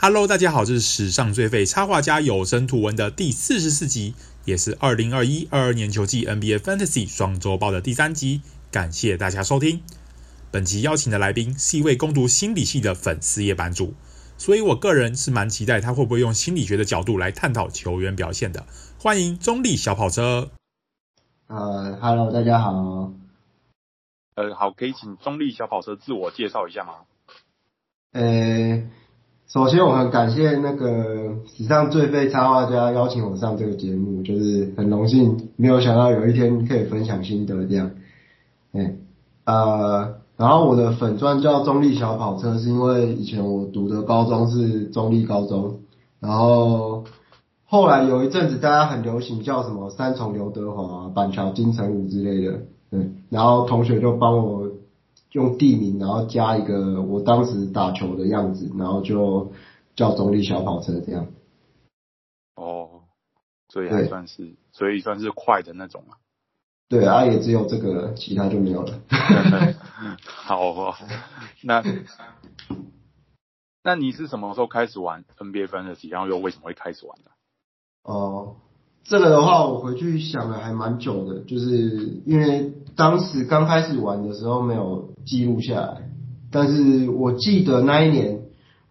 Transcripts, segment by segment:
Hello，大家好，这是史上最废插画家有声图文的第四十四集，也是二零二一二二年球季 NBA Fantasy 双周报的第三集。感谢大家收听。本集邀请的来宾是一位攻读心理系的粉丝夜版主，所以我个人是蛮期待他会不会用心理学的角度来探讨球员表现的。欢迎中立小跑车。呃，Hello，大家好。呃，好，可以请中立小跑车自我介绍一下吗？呃。首先，我很感谢那个史上最废插画家邀请我上这个节目，就是很荣幸，没有想到有一天可以分享心得这样。哎，呃，然后我的粉钻叫中立小跑车，是因为以前我读的高中是中立高中，然后后来有一阵子大家很流行叫什么三重刘德华、板桥金城武之类的，对，然后同学就帮我。用地名，然后加一个我当时打球的样子，然后就叫中立小跑车这样。哦，所以还算是，所以算是快的那种嘛。对啊，也只有这个，其他就没有了。好哦，那那你是什么时候开始玩 NBA Fantasy，然后又为什么会开始玩呢？哦。这个的话，我回去想了还蛮久的，就是因为当时刚开始玩的时候没有记录下来，但是我记得那一年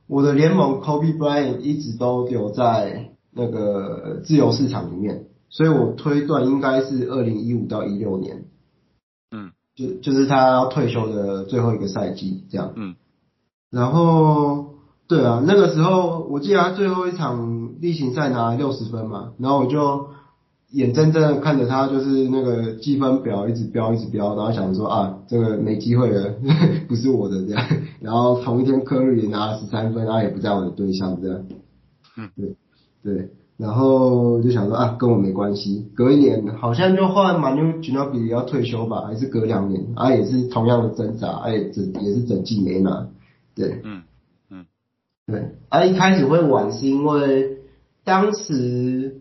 我的联盟 Kobe Bryant 一直都留在那个自由市场里面，所以我推断应该是二零一五到一六年，嗯，就就是他要退休的最后一个赛季这样，嗯，然后对啊，那个时候我记得他最后一场。例行赛拿六十分嘛，然后我就眼睁睁的看着他就是那个积分表一直飙一直飙，然后想说啊，这个没机会了，不是我的这样。然后同一天科瑞也拿了十三分，然后也不在我的队上这样。嗯，对对，然后就想说啊，跟我没关系。隔一年好像就换马纽吉诺比利要退休吧，还是隔两年啊，也是同样的挣扎，哎，整也是整季没拿。对，嗯嗯，对，啊，一开始会玩是因为。当时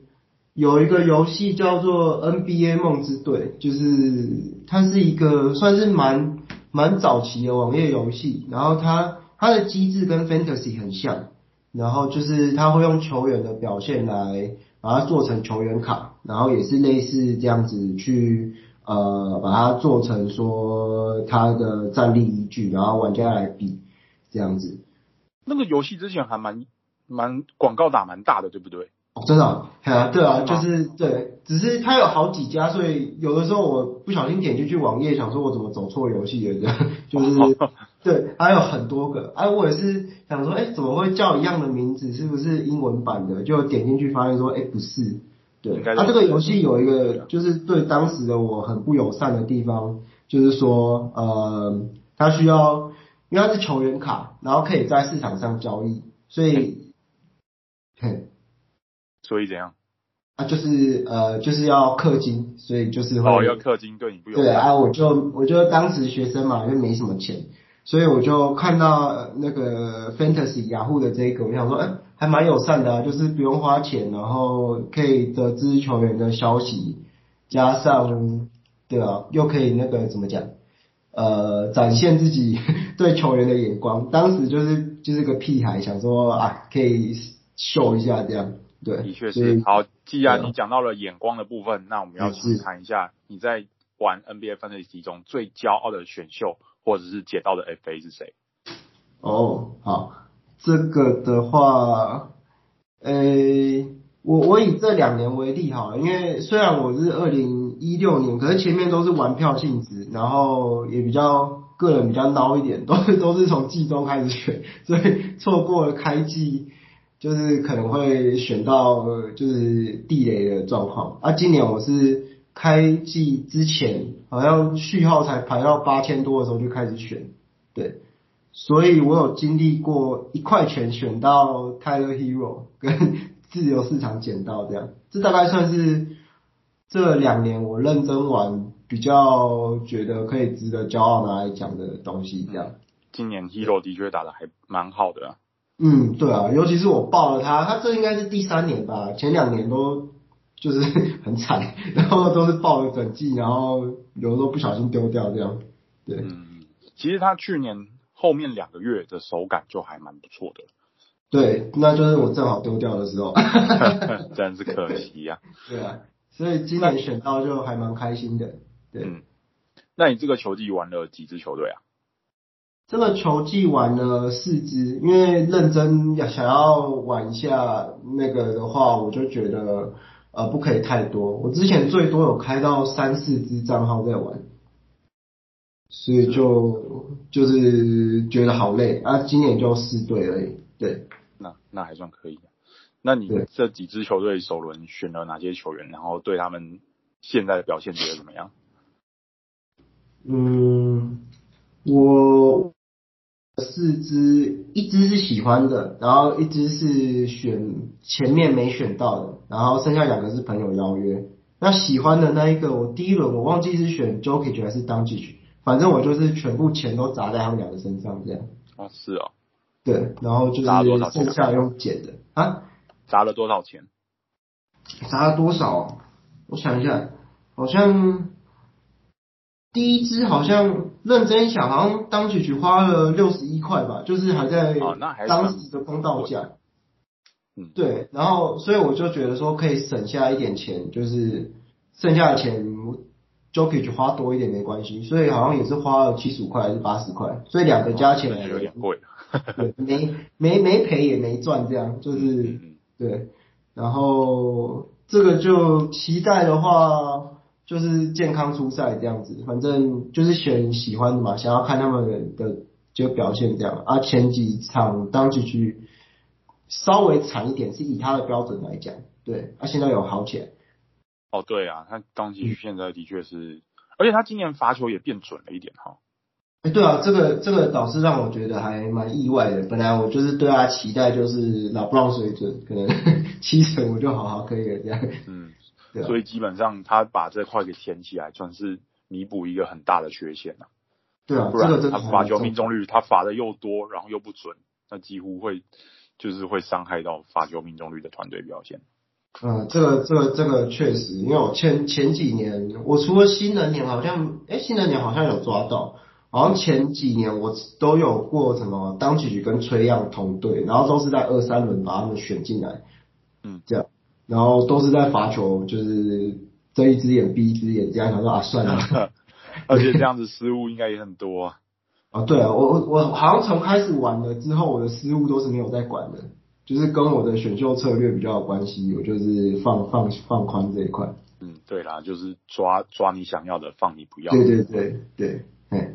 有一个游戏叫做 NBA 梦之队，就是它是一个算是蛮蛮早期的网页游戏，然后它它的机制跟 Fantasy 很像，然后就是它会用球员的表现来把它做成球员卡，然后也是类似这样子去呃把它做成说它的战力依据，然后玩家来比这样子。那个游戏之前还蛮。蛮广告打蛮大的，对不对？哦，真的啊，啊，对啊，就是对，只是它有好几家，所以有的时候我不小心点进去网页，想说我怎么走错游戏了，这 样就是 对，还有很多个，哎、啊，我也是想说，哎，怎么会叫一样的名字？是不是英文版的？就点进去发现说，哎，不是，对，它、啊、这个游戏有一个就是对当时的我很不友善的地方，就是说，呃，它需要，因为它是球员卡，然后可以在市场上交易，所以。嘿，所以怎样？啊，就是呃，就是要氪金，所以就是会哦，要氪金，对你不用对啊，我就我就当时学生嘛，就没什么钱，所以我就看到那个 Fantasy 雅虎的这个，我想说，哎、欸，还蛮友善的啊，就是不用花钱，然后可以得知球员的消息，加上对啊，又可以那个怎么讲，呃，展现自己 对球员的眼光。当时就是就是个屁孩，想说啊，可以。秀一下这样，对，的确是。好，既然你讲到了眼光的部分，那我们要去谈一下你在玩 NBA Fantasy 中最骄傲的选秀或者是捡到的 FA 是谁？哦，好，这个的话，诶、欸，我我以这两年为例哈，因为虽然我是二零一六年，可是前面都是玩票性质，然后也比较个人比较孬一点，都是都是从季中开始选，所以错过了开季。就是可能会选到就是地雷的状况啊。今年我是开季之前，好像序号才排到八千多的时候就开始选，对，所以我有经历过一块钱选到 Tyler Hero 跟自由市场捡到这样，这大概算是这两年我认真玩比较觉得可以值得骄傲拿来讲的东西这样。今年 Hero 的确打得还蛮好的啊。嗯，对啊，尤其是我报了他，他这应该是第三年吧，前两年都就是 很惨，然后都是报了整季，然后有的时候不小心丢掉这样。对，嗯，其实他去年后面两个月的手感就还蛮不错的。对，那就是我正好丢掉的时候。真是可惜呀、啊。对啊，所以今年选到就还蛮开心的。对。嗯。那你这个球季玩了几支球队啊？这个球季玩了四支，因为认真要想要玩一下那个的话，我就觉得呃不可以太多。我之前最多有开到三四支账号在玩，所以就就是觉得好累啊。今年就四队而已，对。那那还算可以。那你这几支球队首轮选了哪些球员？然后对他们现在的表现觉得怎么样？嗯，我。四只，一只是喜欢的，然后一只是选前面没选到的，然后剩下两个是朋友邀约。那喜欢的那一个，我第一轮我忘记是选 Jokic 还是 Doncic，反正我就是全部钱都砸在他们两个身上这样。哦，是哦。对，然后就是剩下用捡的啊。砸了多少钱？砸了多少？我想一下，好像。第一支好像认真想，好像当曲曲花了六十一块吧，就是还在当时的公道价。嗯，对，然后所以我就觉得说可以省下一点钱，就是剩下的钱 Jokic 花多一点没关系，所以好像也是花了七十五块还是八十块，所以两个加起来有点贵。对，没没没赔也没赚，这样就是对，然后这个就期待的话。就是健康出赛这样子，反正就是选喜欢的嘛，想要看他们的就表现这样。啊，前几场当季局稍微惨一点，是以他的标准来讲，对，啊，现在有好起来。哦，对啊，他当季局现在的确是，嗯、而且他今年罚球也变准了一点哈。哎、欸，对啊，这个这个倒是让我觉得还蛮意外的。本来我就是对他期待就是老布朗水准，可能 七成我就好好可以了这样。嗯。所以基本上他把这块给填起来，算是弥补一个很大的缺陷了。对啊，不然他罚球命中率他罚的又多，然后又不准，那几乎会就是会伤害到罚球命中率的团队表现。嗯，这个这个这个确实，因为我前前几年，我除了新人年好像，哎，新人年好像有抓到，好像前几年我都有过什么当曲曲跟崔样同队，然后都是在二三轮把他们选进来，嗯，这样。然后都是在罚球，就是睁一只眼闭一只眼这样，想说啊算了，而且这样子失误应该也很多啊。啊对啊，我我我好像从开始玩了之后，我的失误都是没有在管的，就是跟我的选秀策略比较有关系，我就是放放放宽这一块。嗯，对啦，就是抓抓你想要的，放你不要的。对对对对，哎，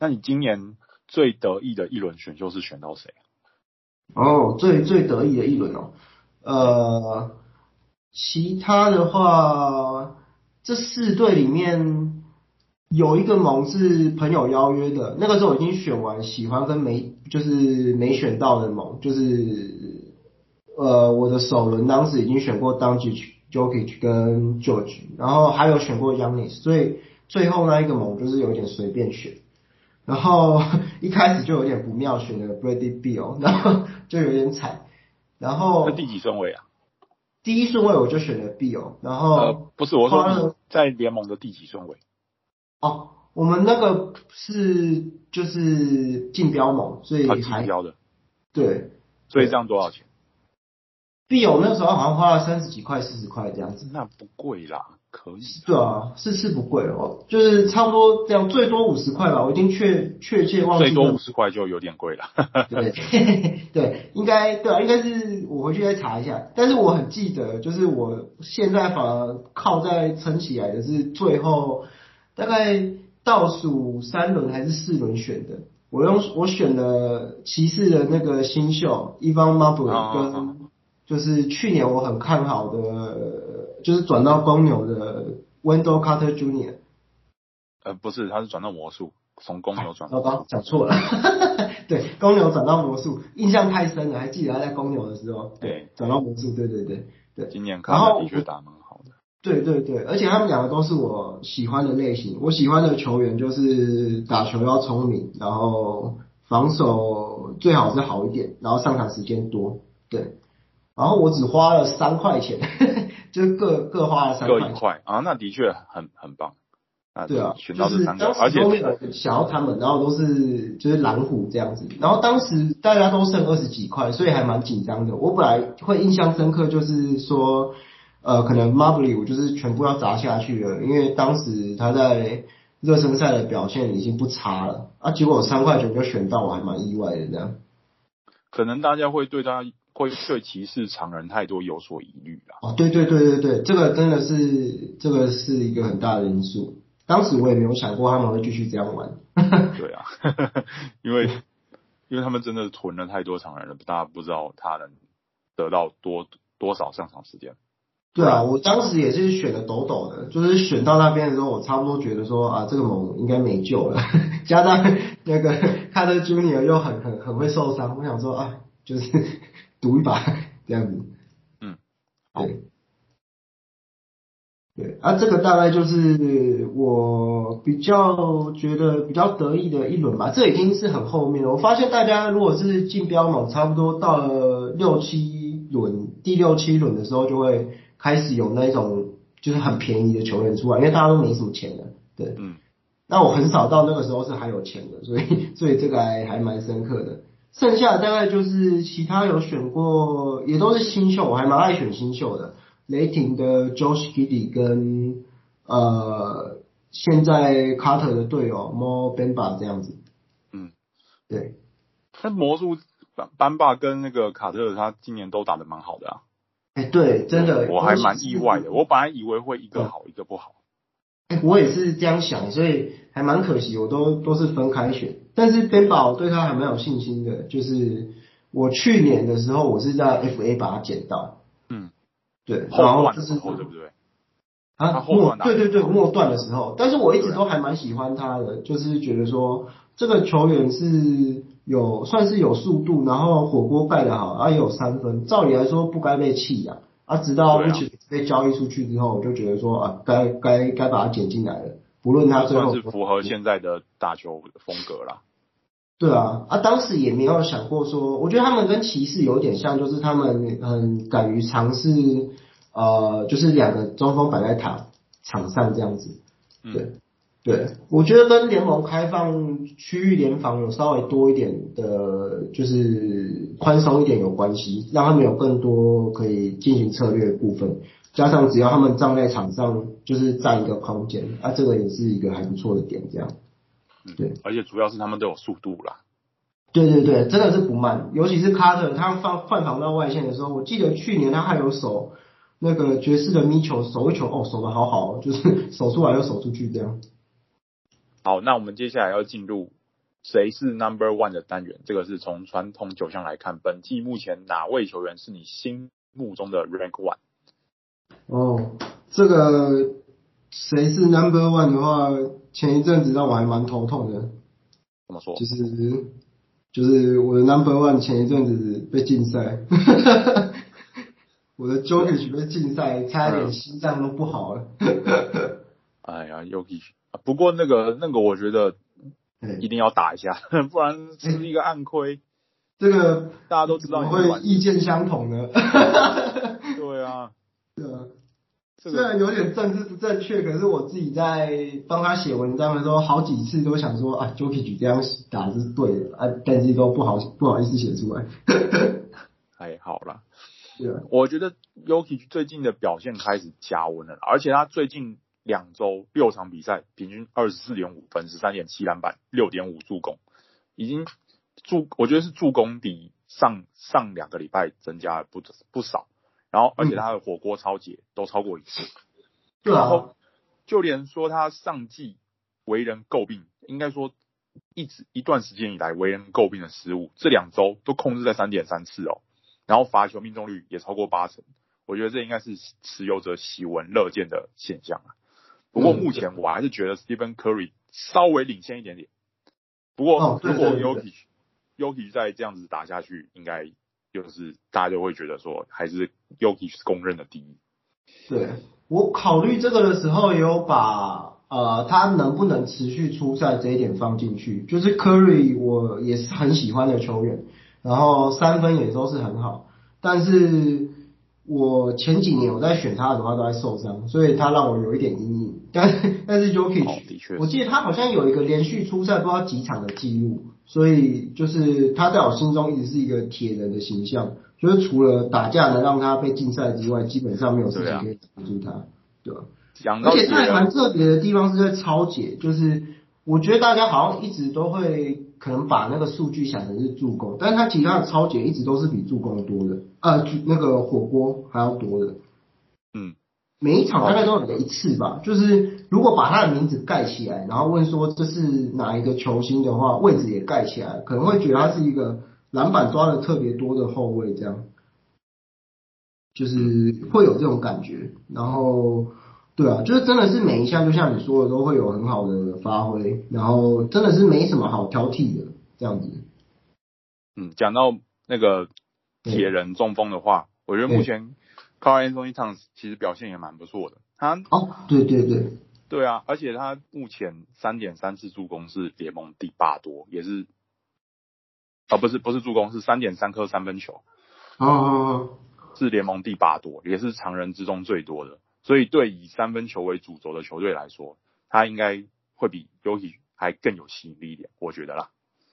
那你今年最得意的一轮选秀是选到谁？哦，最最得意的一轮哦，呃。其他的话，这四队里面有一个盟是朋友邀约的，那个时候已经选完，喜欢跟没就是没选到的盟，就是呃我的首轮当时已经选过 d o n j、Jokic 跟 George，然后还有选过 Younis，所以最后那一个盟就是有点随便选，然后一开始就有点不妙，选了 Brady Beal，然后就有点惨，然后第几顺位啊？第一顺位我就选了 Beal，然后呃不是我说在联盟的第几顺位？哦，我们那个是就是竞标盟，所以还竞标的，对，所以这样多少钱？Beal 那时候好像花了三十几块、四十块这样子，那不贵啦。可以，对啊，是是不贵哦，就是差不多这样，最多五十块吧，我已经确确切忘记。最多五十块就有点贵了。对 对，应该对啊，应该是我回去再查一下。但是我很记得，就是我现在反而靠在撑起来的是最后大概倒数三轮还是四轮选的，我用我选了骑士的那个新秀 Evan Mobley 跟就是去年我很看好的。就是转到公牛的 Wendell Carter Jr.，呃，不是，他是转到魔术，从公牛转。刚刚讲错了，对，公牛转到魔术，印象太深了，还记得他在公牛的时候，对，转到魔术，对对对对。今年看的确打蛮好的。对对对，而且他们两个都是我喜欢的类型，我喜欢的球员就是打球要聪明，然后防守最好是好一点，然后上场时间多，对。然后我只花了三块钱。就是各各花了三块，各一块啊，那的确很很棒。啊，对啊，选到这三个，而且想要他们，然后都是就是蓝虎这样子，然后当时大家都剩二十几块，所以还蛮紧张的。我本来会印象深刻，就是说，呃，可能 Mobley 我就是全部要砸下去了，因为当时他在热身赛的表现已经不差了，啊，结果三块九就选到，我还蛮意外的这样。可能大家会对他会对骑士常人太多有所疑虑啦。哦，对对对对对，这个真的是这个是一个很大的因素。当时我也没有想过他们会继续这样玩。对啊，因为因为他们真的囤了太多常人了，大家不知道他能得到多多少上场时间。对啊，我当时也是选的抖抖的，就是选到那边的时候，我差不多觉得说啊，这个盟应该没救了。加上那个卡特 Junior 又很很很会受伤，我想说啊，就是赌一把这样子。嗯，对。对啊，这个大概就是我比较觉得比较得意的一轮吧。这已经是很后面了。我发现大家如果是竞标嘛，差不多到了六七轮，第六七轮的时候，就会开始有那种就是很便宜的球员出来，因为大家都没什么钱的。对，嗯。那我很少到那个时候是还有钱的，所以所以这个还还蛮深刻的。剩下大概就是其他有选过，也都是新秀，我还蛮爱选新秀的。雷霆的 Josh Giddey 跟呃现在卡特的队友 Mo Bamba 这样子，嗯，对。那魔术班班霸跟那个卡特，他今年都打得蛮好的啊。哎，对，真的，我还蛮意外的。我本来以为会一个好一个不好。哎，我也是这样想，所以还蛮可惜，我都都是分开选。但是 Bamba 我对他还蛮有信心的，就是我去年的时候，我是在 FA 把他捡到。嗯。对，然后这是后对不对？啊，末对对对末段的时候，但是我一直都还蛮喜欢他的，就是觉得说这个球员是有算是有速度，然后火锅盖得好，啊也有三分，照理来说不该被弃养啊，直到目前被交易出去之后，我就觉得说啊，该该该把他捡进来了，不论他最后算是符合现在的打球风格啦。对啊，啊，当时也没有想过说，我觉得他们跟骑士有点像，就是他们很敢于尝试，呃，就是两个中锋摆在场场上这样子。对，嗯、对，我觉得跟联盟开放区域联防有稍微多一点的，就是宽松一点有关系，让他们有更多可以进行策略的部分，加上只要他们站在场上，就是占一个空间，啊，这个也是一个还不错的点，这样。对，而且主要是他们都有速度啦。对对对，真的是不慢，尤其是卡特，他放换防到外线的时候，我记得去年他还有守那个爵士的咪球，守一球哦，守得好好，就是守出来又守出去这样。好，那我们接下来要进入谁是 Number One 的单元，这个是从传统九项来看，本季目前哪位球员是你心目中的 Rank One？哦，这个。谁是 number one 的话，前一阵子让我还蛮头痛的。怎么说？就是就是我的 number one 前一阵子被禁赛，我的 Jokic 被禁赛，差点心脏都不好了。哎呀，Jokic，不过那个那个我觉得一定要打一下，不然是一个暗亏。这个大家都知道你会意见相同的。对啊。虽然有点政治不正确，可是我自己在帮他写文章的时候，好几次都想说啊，Jokic 这样打是对的啊，但是都不好不好意思写出来。还好啦，对啊，我觉得 Jokic 最近的表现开始加温了，而且他最近两周六场比赛，平均二十四点五分，十三点七篮板，六点五助攻，已经助我觉得是助攻比上上两个礼拜增加了不不少。然后，而且他的火锅超解都超过一次。对啊。然后，就连说他上季为人诟病，应该说一直一段时间以来为人诟病的失误，这两周都控制在三点三次哦。然后罚球命中率也超过八成，我觉得这应该是持有者喜闻乐见的现象啊。不过目前我还是觉得 Stephen Curry 稍微领先一点点。不过如果 Jokic Jokic 再这样子打下去，应该。就是大家就会觉得说，还是 Yogi 是公认的第一。对，我考虑这个的时候，也有把呃他能不能持续出赛这一点放进去。就是 Curry 我也是很喜欢的球员，然后三分也都是很好，但是我前几年我在选他的话都在受伤，所以他让我有一点阴影。但但是 Jokic，、哦、的确，我记得他好像有一个连续出赛不知道几场的记录，所以就是他在我心中一直是一个铁人的形象。就是除了打架能让他被禁赛之外，基本上没有事情可以挡住他，对吧？啊、而且他还蛮特别的地方是在超解，就是我觉得大家好像一直都会。可能把那个数据想成是助攻，但是他其他的超解一直都是比助攻多的，呃，那个火锅还要多的。嗯，每一场大概都有一次吧。就是如果把他的名字盖起来，然后问说这是哪一个球星的话，位置也盖起来，可能会觉得他是一个篮板抓的特别多的后卫，这样，就是会有这种感觉。然后。对啊，就是真的是每一项，就像你说的，都会有很好的发挥，然后真的是没什么好挑剔的这样子。嗯，讲到那个铁人中锋的话，我觉得目前 Karl-Anthony Towns 其实表现也蛮不错的。他哦，对对对，对啊，而且他目前三点三次助攻是联盟第八多，也是啊、哦，不是不是助攻，是三点三颗三分球，哦，哦，哦，是联盟第八多，也是常人之中最多的。所以，对以三分球为主轴的球队来说，他应该会比 Jokic 还更有吸引力一点，我觉得啦。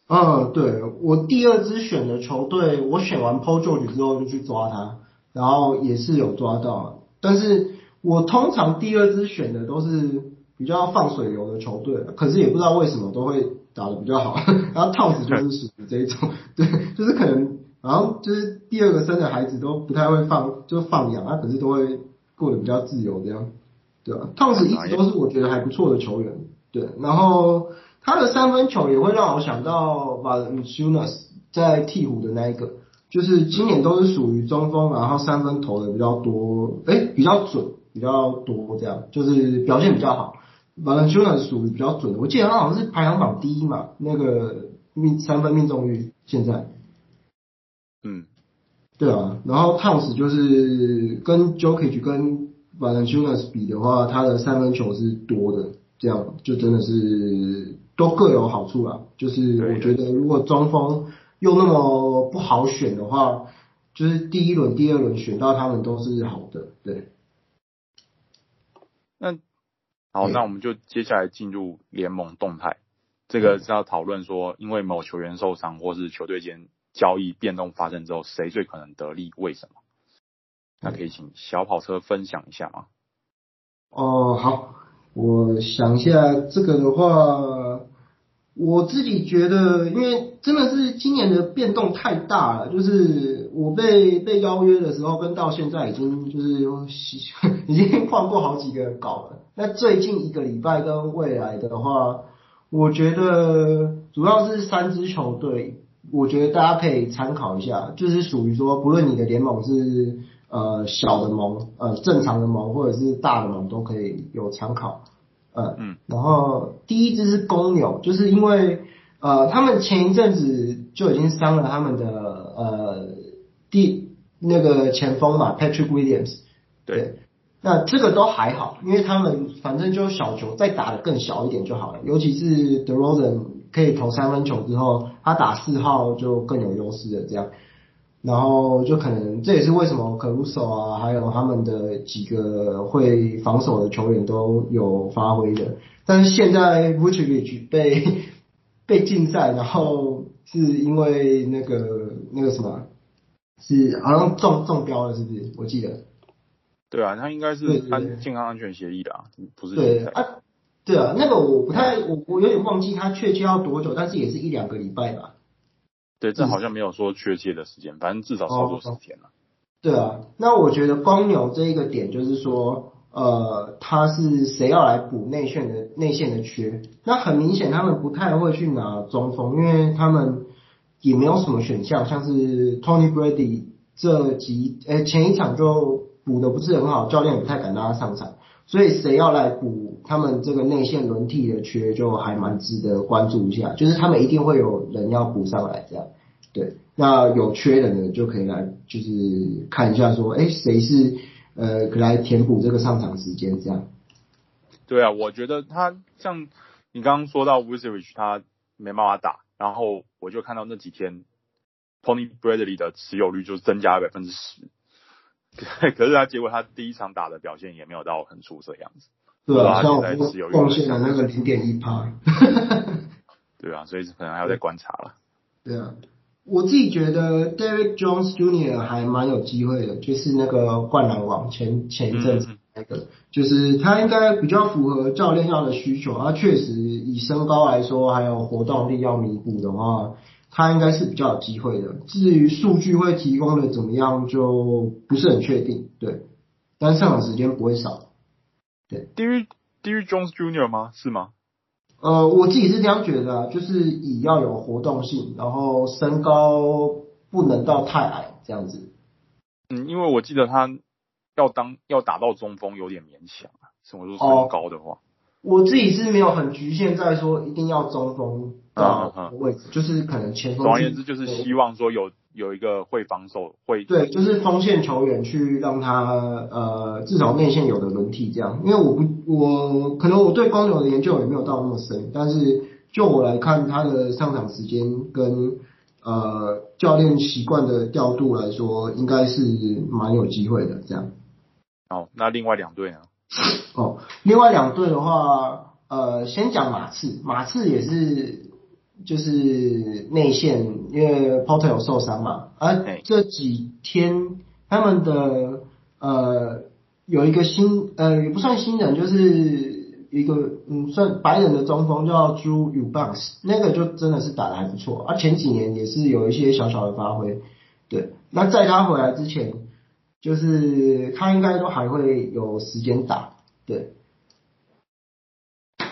嗯，对，我第二支选的球队，我选完 Paul George 之后就去抓他，然后也是有抓到。但是我通常第二支选的都是比较放水流的球队，可是也不知道为什么都会打得比较好。然后 Toss 就是属于这一种，对，就是可能，然后就是第二个生的孩子都不太会放，就放养，他可是都会。过得比较自由，这样，对吧？Towns 一直都是我觉得还不错的球员，对。然后他的三分球也会让我想到 Valanciunas 在鹈鹕的那一个，就是今年都是属于中锋，然后三分投的比较多，诶，比较准，比较多这样，就是表现比较好。Valanciunas 属于比较准的，我记得他好像是排行榜第一嘛，那个命三分命中率现在，嗯。对啊，然后 Towns 就是跟 Jokic 跟 Valanciunas 比的话，他的三分球是多的，这样就真的是都各有好处啦。就是我觉得如果中锋又那么不好选的话，就是第一轮、第二轮选到他们都是好的。对。那好，那我们就接下来进入联盟动态，这个是要讨论说，因为某球员受伤或是球队间。交易变动发生之后，谁最可能得利？为什么？那可以请小跑车分享一下吗？哦，好，我想一下这个的话，我自己觉得，因为真的是今年的变动太大了，就是我被被邀约的时候，跟到现在已经就是已经换过好几个稿了。那最近一个礼拜跟未来的话，我觉得主要是三支球队。我觉得大家可以参考一下，就是属于说，不论你的联盟是呃小的盟，呃正常的盟，或者是大的盟，都可以有参考。呃、嗯，然后第一只是公牛，就是因为呃他们前一阵子就已经伤了他们的呃第那个前锋嘛，Patrick Williams。对，那这个都还好，因为他们反正就小球再打得更小一点就好了，尤其是 DeRozan。可以投三分球之后，他打四号就更有优势了。这样，然后就可能这也是为什么 Caruso 啊，还有他们的几个会防守的球员都有发挥的。但是现在 Vucevic 被被禁赛，然后是因为那个那个什么，是好像中中标了，是不是？我记得。对啊，他应该是安健康安全协议的啊，不是对啊。对啊，那个我不太，我我有点忘记他确切要多久，但是也是一两个礼拜吧。对，这好像没有说确切的时间，反正至少超过十天了。对啊，那我觉得公牛这一个点就是说，呃，他是谁要来补内线的内线的缺？那很明显他们不太会去拿中锋，因为他们也没有什么选项，像是 Tony Bradley 这几，诶前一场就补的不是很好，教练也不太敢让他上场。所以谁要来补他们这个内线轮替的缺，就还蛮值得关注一下。就是他们一定会有人要补上来，这样。对，那有缺的呢，就可以来就是看一下说，哎，谁是呃可来填补这个上场时间这样。对啊，我觉得他像你刚刚说到 Vucevic 他没办法打，然后我就看到那几天 Tony Bradley 的持有率就增加百分之十。可是他结果他第一场打的表现也没有到很出色的样子。对啊，像我贡献了那个零点一趴。对啊，所以可能还要再观察了。对啊，我自己觉得 Derrick Jones Jr. 还蛮有机会的，就是那个灌篮王前前一阵子那个，嗯、就是他应该比较符合教练要的需求。他确实以身高来说，还有活动力要弥补的话，他应该是比较有机会的。至于数据会提供的怎么样，就不是很确定。对，但上场时间不会少。对，Derrick Derrick Jones Jr. 吗？是吗？呃，我自己是这样觉得啊，就是以要有活动性，然后身高不能到太矮这样子。嗯，因为我记得他要当要打到中锋有点勉强啊，什么说身高的话。哦我自己是没有很局限在说一定要中锋的位置，就是可能前锋。总而言之，就是希望说有有一个会防守会。对，就是锋线球员去让他呃至少内线有的轮替这样。因为我不我可能我对公牛的研究也没有到那么深，但是就我来看他的上场时间跟呃教练习惯的调度来说，应该是蛮有机会的这样。好，那另外两队呢？哦，另外两队的话，呃，先讲马刺，马刺也是就是内线，因为 Porter 有受伤嘛，而这几天他们的呃有一个新呃也不算新人，就是一个嗯算白人的中锋叫 Drew Eubanks，那个就真的是打的还不错，而前几年也是有一些小小的发挥，对，那在他回来之前。就是他应该都还会有时间打，对，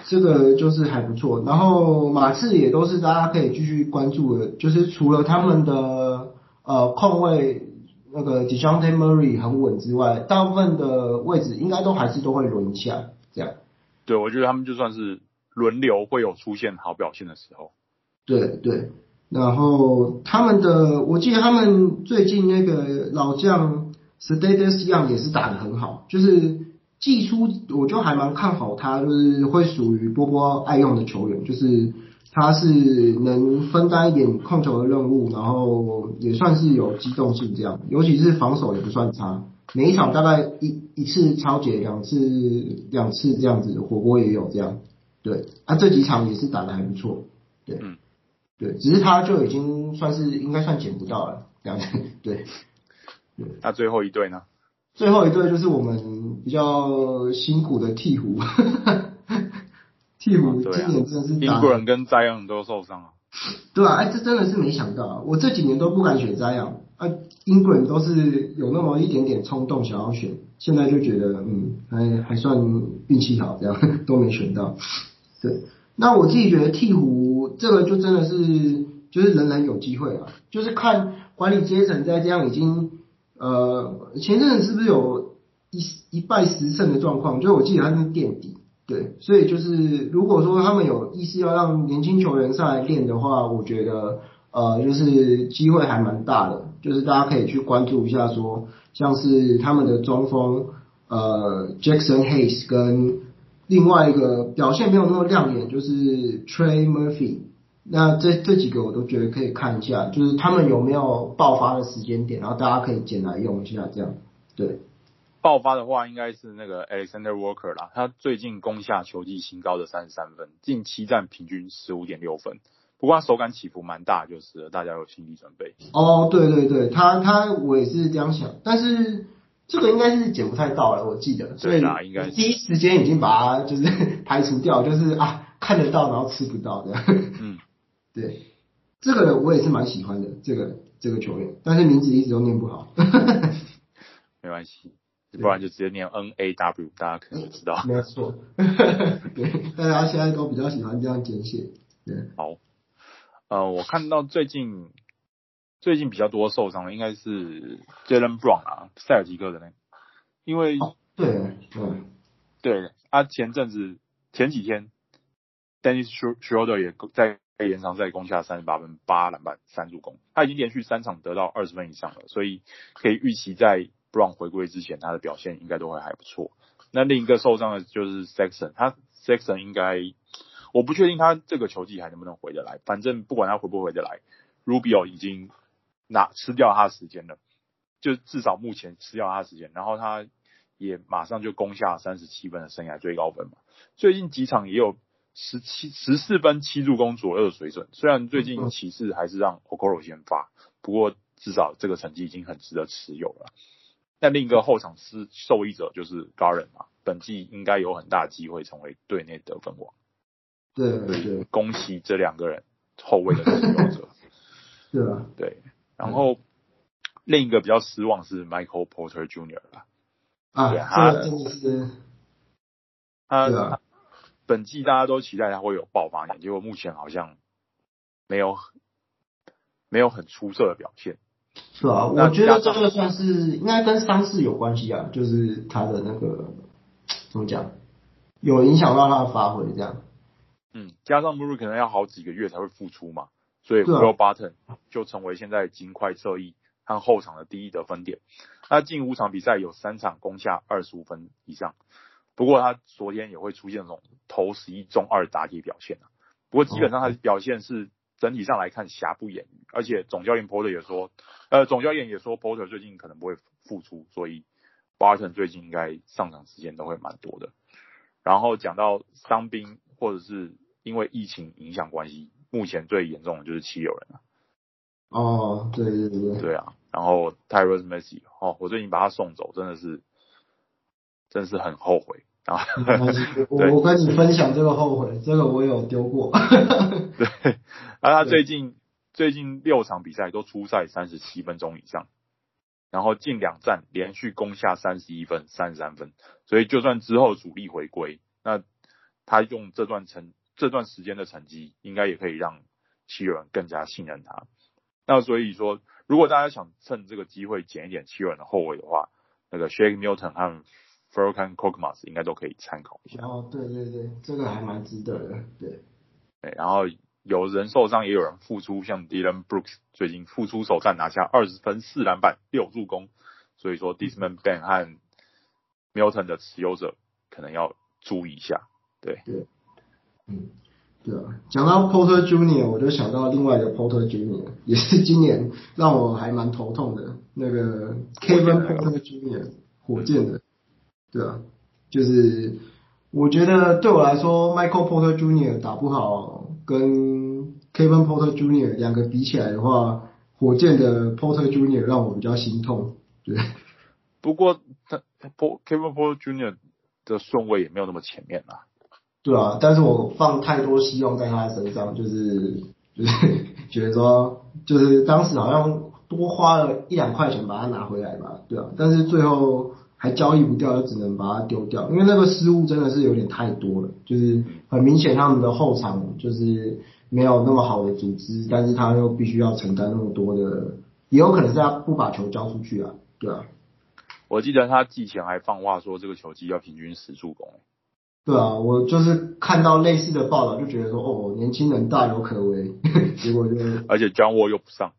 这个就是还不错。然后马刺也都是大家可以继续关注的，就是除了他们的呃控卫那个 Dejounte Murray 很稳之外，大部分的位置应该都还是都会轮一下，这样。对，我觉得他们就算是轮流会有出现好表现的时候。对对，然后他们的，我记得他们最近那个老将。Status Young 也是打得很好，就是季初我就还蛮看好他，就是会属于波波爱用的球员，就是他是能分担一点控球的任务，然后也算是有机动性这样，尤其是防守也不算差，每一场大概一一次超解，两次两次这样子，火锅也有这样，对，啊这几场也是打得还不错，对，对，只是他就已经算是应该算捡不到了这样子，对。那最后一队呢？最后一队就是我们比较辛苦的鵜鹕，鵜鹕今年真的是英国人跟 Zion 都受伤了。对啊，哎，这真的是没想到啊！我这几年都不敢选 Zion 啊，英国人都是有那么一点点冲动想要选，现在就觉得嗯，还还算运气好，这样 都没选到。对，那我自己觉得鵜鹕这个就真的是就是人人有机会啊，就是看管理阶层在这样已经。呃，前阵子是不是有一一败十胜的状况？就我记得他是垫底，对，所以就是如果说他们有意识要让年轻球员上来练的话，我觉得呃，就是机会还蛮大的，就是大家可以去关注一下说，说像是他们的中锋呃 Jackson Hayes 跟另外一个表现没有那么亮眼，就是 Trey Murphy。那这这几个我都觉得可以看一下，就是他们有没有爆发的时间点，然后大家可以捡来用一下，这样。对，爆发的话应该是那个 Alexander Walker 啦，他最近攻下球季新高的三十三分，近七战平均十五点六分，不过他手感起伏蛮大，就是大家有心理准备。哦，对对对，他他我也是这样想，但是这个应该是捡不太到了，我记得，所以应该第一时间已经把它就是 排除掉，就是啊看得到然后吃不到的。嗯。对，这个我也是蛮喜欢的，这个这个球员，但是名字一直都念不好。没关系，不然就直接念 N A W，大家可能知道。没有错，对，大家现在都比较喜欢这样简写。对，好，呃，我看到最近最近比较多受伤的应该是 Jaylen Brown 啊，塞尔提克的那个，因为、哦、对对对，他前阵子前几天 Dennis Schroeder 也在。被延长赛攻下三十八分、八篮板、三助攻，他已经连续三场得到二十分以上了，所以可以预期在 Brown 回归之前，他的表现应该都会还不错。那另一个受伤的就是 Sexton，他 Sexton 应该我不确定他这个球季还能不能回得来，反正不管他回不回得来，Rubio 已经拿吃掉他的时间了。就至少目前吃掉他的时间，然后他也马上就攻下三十七分的生涯最高分嘛。最近几场也有十七十四分七助攻左右的水准，虽然最近骑士还是让 Okoro 先发，不过至少这个成绩已经很值得持有了。但另一个后场是受益者就是 Garland 嘛，本季应该有很大机会成为队内得分王。对对对，恭喜这两个人后卫的持有者。对啊，对，然后另一个比较失望是 Michael Porter Jr. 吧。啊，对他这个真的是，啊，本季大家都期待他会有爆发年，结果目前好像没有没有很出色的表现。是啊，我觉得这个算是应该跟伤势有关系啊，就是他的那个怎么讲，有影响到他的发挥这样。嗯，加上 Murray 可能要好几个月才会复出嘛，所以 Will Barton 就成为现在金块侧翼和后场的第一得分点。那近五场比赛有三场攻下二十五分以上，不过他昨天也会出现这种投十一中二打铁表现啊。不过基本上他的表现是整体上来看瑕不掩瑜，而且总教练 Porter 也说，呃，总教练也说 Porter 最近可能不会复出，所以 Barton 最近应该上场时间都会蛮多的。然后讲到伤兵或者是因为疫情影响关系，目前最严重的就是七六人了。哦，对对对对。对啊，然后 Tyrese Maxey 哦，我最近把他送走，真的是，真的是很后悔啊。我我跟你分享这个后悔，这个我有丢过。对，而他最近最近六场比赛都出赛三十七分钟以上。然后近两战连续攻下三十一分、三十三分，所以就算之后主力回归，那他用这段成这段时间的成绩，应该也可以让七六人更加信任他。那所以说，如果大家想趁这个机会捡一点七六人的后卫的话，那个 Shake Milton 和 Furkan Korkmaz 应该都可以参考一下。哦，对对对，这个还蛮值得的，对。对，然后。有人受伤，也有人复出，像 Dylan Brooks 最近复出首战拿下二十分、四篮板、六助攻，所以说 Disman Bane 和 Milton 的持有者可能要注意一下。对，对，嗯，对啊，讲到 Porter Junior，我就想到另外一个 Porter Junior，也是今年让我还蛮头痛的那个 Kevin Porter Junior，火箭的，对啊，就是我觉得对我来说，Michael Porter Junior 打不好。跟 Kevin Porter Jr. 两个比起来的话，火箭的 Porter Jr. 让我比较心痛。对，不过他 Kevin Porter Jr. 的顺位也没有那么前面啊。对啊，但是我放太多希望在他身上，就是就是觉得说，就是当时好像多花了一两块钱把他拿回来吧。对啊，但是最后。还交易不掉，就只能把它丢掉，因为那个失误真的是有点太多了，就是很明显他们的后场就是没有那么好的组织，但是他又必须要承担那么多的，也有可能是他不把球交出去啊，对啊。我记得他季前还放话说这个球季要平均十助攻。对啊，我就是看到类似的报道就觉得说，哦，年轻人大有可为，结果就而且 John Wall 又不上。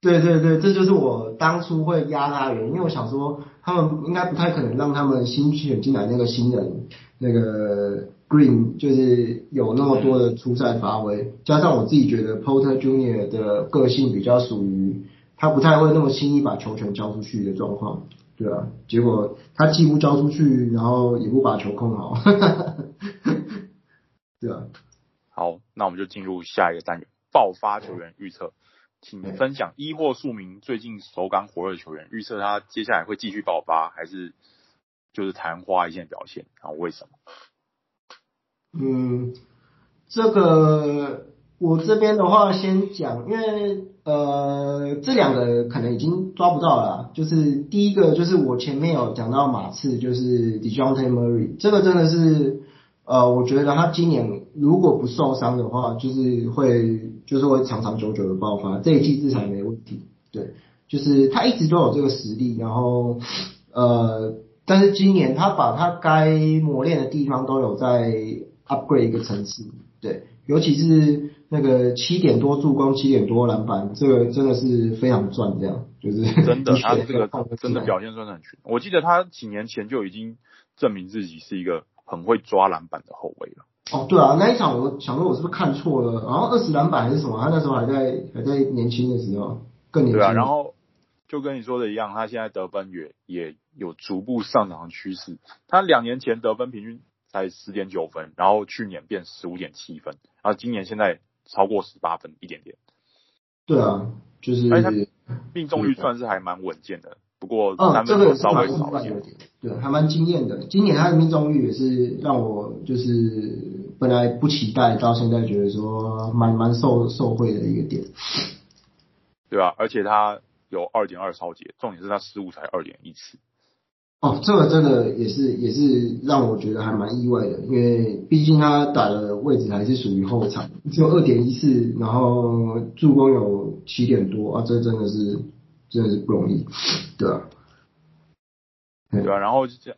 对对对，这就是我当初会压他的原因，因为我想说他们应该不太可能让他们新选进来那个新人那个 Green 就是有那么多的出赛发挥，加上我自己觉得 Porter Junior 的个性比较属于他不太会那么轻易把球权交出去的状况，对啊，结果他既不交出去，然后也不把球控好，对啊。好，那我们就进入下一个单元，爆发球员预测。请分享一或数名最近手感火热的球员，预测他接下来会继续爆发，还是就是昙花一现表现？然后为什么？嗯，这个我这边的话先讲，因为呃这两个可能已经抓不到了。就是第一个就是我前面有讲到马刺，就是 Dejounte Murray，这个真的是呃我觉得他今年如果不受伤的话，就是会。就是会长长久久的爆发，这一季至少没问题。对，就是他一直都有这个实力，然后呃，但是今年他把他该磨练的地方都有在 upgrade 一个层次。对，尤其是那个七点多助攻、七点多篮板，这个真的是非常赚。这样就是真的，他这个真的表现真的很全。我记得他几年前就已经证明自己是一个很会抓篮板的后卫了。哦，对啊，那一场我想说我是不是看错了？然后二十篮板还是什么？他那时候还在还在年轻的时候，更年轻。对啊，然后就跟你说的一样，他现在得分也也有逐步上涨的趋势。他两年前得分平均才十点九分，然后去年变十五点七分，然后今年现在超过十八分一点点。对啊，就是而且他命中率算是还蛮稳健的，不过嗯，这个稍微少一点。对，还蛮惊艳的。今年他的命中率也是让我就是本来不期待，到现在觉得说蛮蛮受受惠的一个点。对啊，而且他。有二点二超节，重点是他失误才二点一次。哦，这个真的也是也是让我觉得还蛮意外的，因为毕竟他打的位置还是属于后场，只有二点一四，然后助攻有七点多啊，这真的是真的是不容易，对啊，对啊，然后像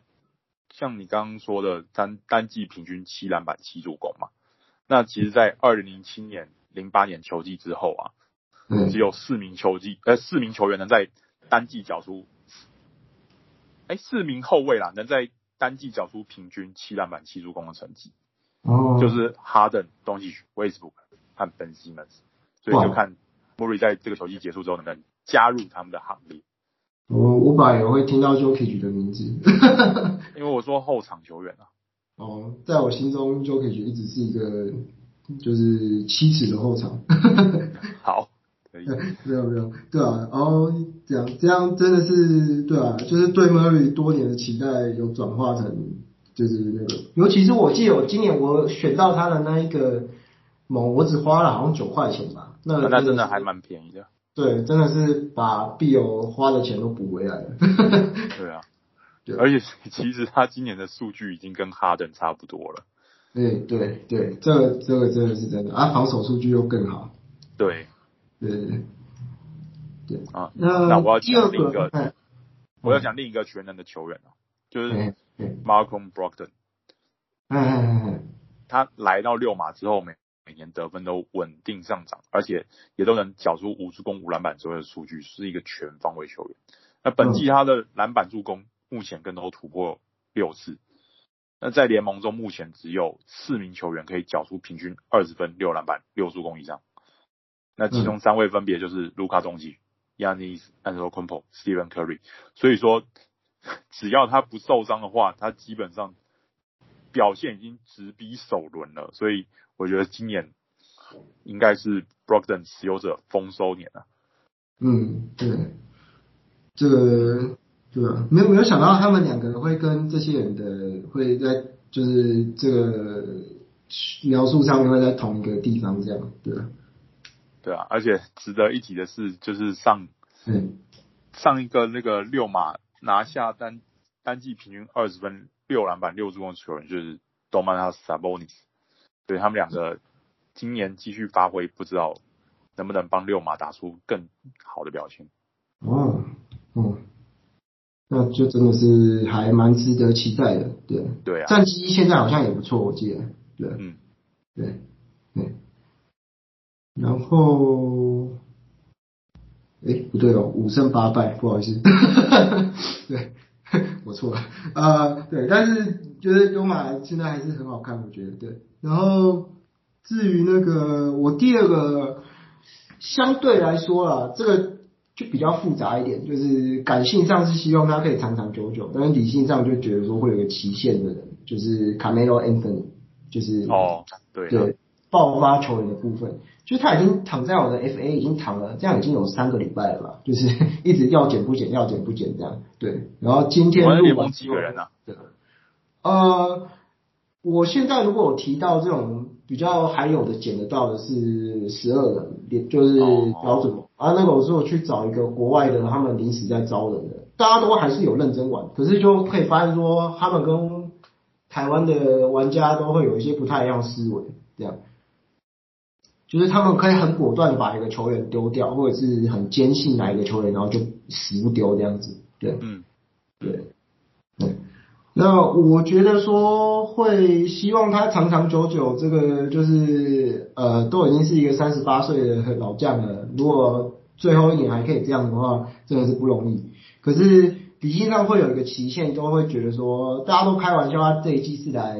像你刚刚说的单单季平均七篮板七助攻嘛，那其实，在二零零七年、零八年球季之后啊。只有四名球季，呃，四名球员能在单季缴出，哎，四名后卫啦，能在单季缴出平均七篮板、七助攻的成绩。哦。就是哈登、东契奇、威斯布鲁克和本西蒙斯，所以就看莫瑞在这个球季结束之后能不能加入他们的行列。我我本来也会听到 Jokic 的名字，因为我说后场球员啊。哦，在我心中 Jokic 一直是一个就是七尺的后场。好。可以，没有没有，对啊，然后这样这样真的是对啊，就是对 Murray 多年的期待有转化成就是那个，尤其是我记得我今年我选到他的那一个盟，我只花了好像九块钱吧，那那真的还蛮便宜的。对，真的是把必有花的钱都补回来了。对啊，对，而且其实他今年的数据已经跟哈登差不多了。对对对，这个这个真的是真的，啊，防守数据又更好。对。对对对啊，那那我要讲另一个，我要讲另一个全能的球员啊，就是 Malcolm Brogdon。嗯嗯嗯，他来到六马之后，每每年得分都稳定上涨，而且也都能缴出五助攻、五篮板左右的数据，是一个全方位球员。那本季他的篮板助攻目前更都突破六次。那在联盟中目前只有四名球员可以缴出平均二十分、六篮板、六助攻以上。那其中三位分别就是卢卡东契、Giannis Antetokounmpo、Stephen Curry，所以说只要他不受伤的话，他基本上表现已经直逼首轮了。所以我觉得今年应该是 Brogdon 持有者丰收年了。嗯，对，这个对啊，没有没有想到他们两个人会跟这些人的会在就是这个描述上面会在同一个地方这样，对。对啊，而且值得一提的是，就是上嗯上一个那个六马拿下单单季平均二十分、六篮板、六助攻的球员，就是 Domantas Sabonis。对，他们两个今年继续发挥，不知道能不能帮六马打出更好的表现。哦，哦，那就真的是还蛮值得期待的。对，对啊，战绩现在好像也不错，我记得。对，嗯，对，对。然后，哎，不对哦，五胜八败，不好意思，对，我错了啊、呃，对，但是就是溜马现在还是很好看，我觉得对。然后至于那个我第二个，相对来说啊，这个就比较复杂一点，就是感性上是希望他可以长长久久，但是理性上就觉得说会有个期限的人，就是 Carmelo Anthony，就是哦，对对，爆发球员的部分。就他已经躺在我的 FA 已经躺了，这样已经有三个礼拜了吧，就是一直要减不减，要减不减这样。对，然后今天录完几个人啊？对。呃，我现在如果我提到这种比较还有的捡得到的是十二人，也就是标准。啊，那个我说我去找一个国外的，他们临时在招人的，大家都还是有认真玩，可是就可以发现说，他们跟台湾的玩家都会有一些不太一样思维，这样。就是他们可以很果断把一个球员丢掉，或者是很坚信哪一个球员，然后就死不丢这样子。对，嗯，对，对。那我觉得说会希望他长长久久，这个就是呃，都已经是一个三十八岁的老将了。如果最后一年还可以这样的话，真的是不容易。可是理性上会有一个期限，都会觉得说，大家都开玩笑，他这一季是来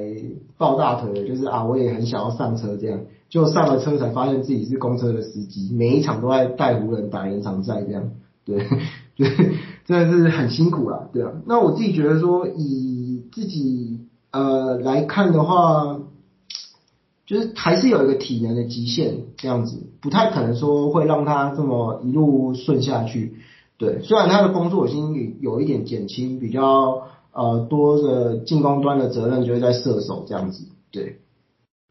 抱大腿的，就是啊，我也很想要上车这样。就上了车才发现自己是公车的司机，每一场都在带湖人打延长赛这样，对，对，真的是很辛苦啦，对啊。那我自己觉得说，以自己呃来看的话，就是还是有一个体能的极限，这样子不太可能说会让他这么一路顺下去。对，虽然他的工作已经有一点减轻，比较呃多的进攻端的责任就会在射手这样子，对。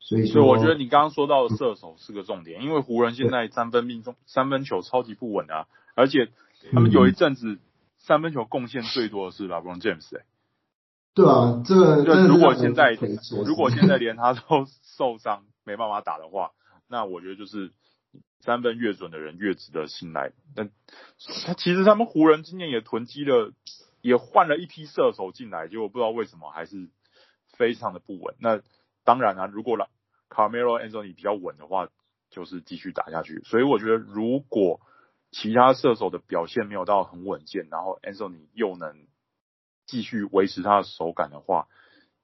所以说，所以我觉得你刚刚说到的射手是个重点，因为湖人现在三分命中三分球超级不稳啊，而且他们有一阵子三分球贡献最多的是 LeBron James 哎、欸。对啊，这个就如果现在如果现在连他都 受伤没办法打的话，那我觉得就是三分越准的人越值得信赖。但他其实他们湖人今年也囤积了，也换了一批射手进来，结果不知道为什么还是非常的不稳。那当然啊，如果了。Carmelo Anthony 比较稳的话，就是继续打下去。所以我觉得，如果其他射手的表现没有到很稳健，然后 Anthony 又能继续维持他的手感的话，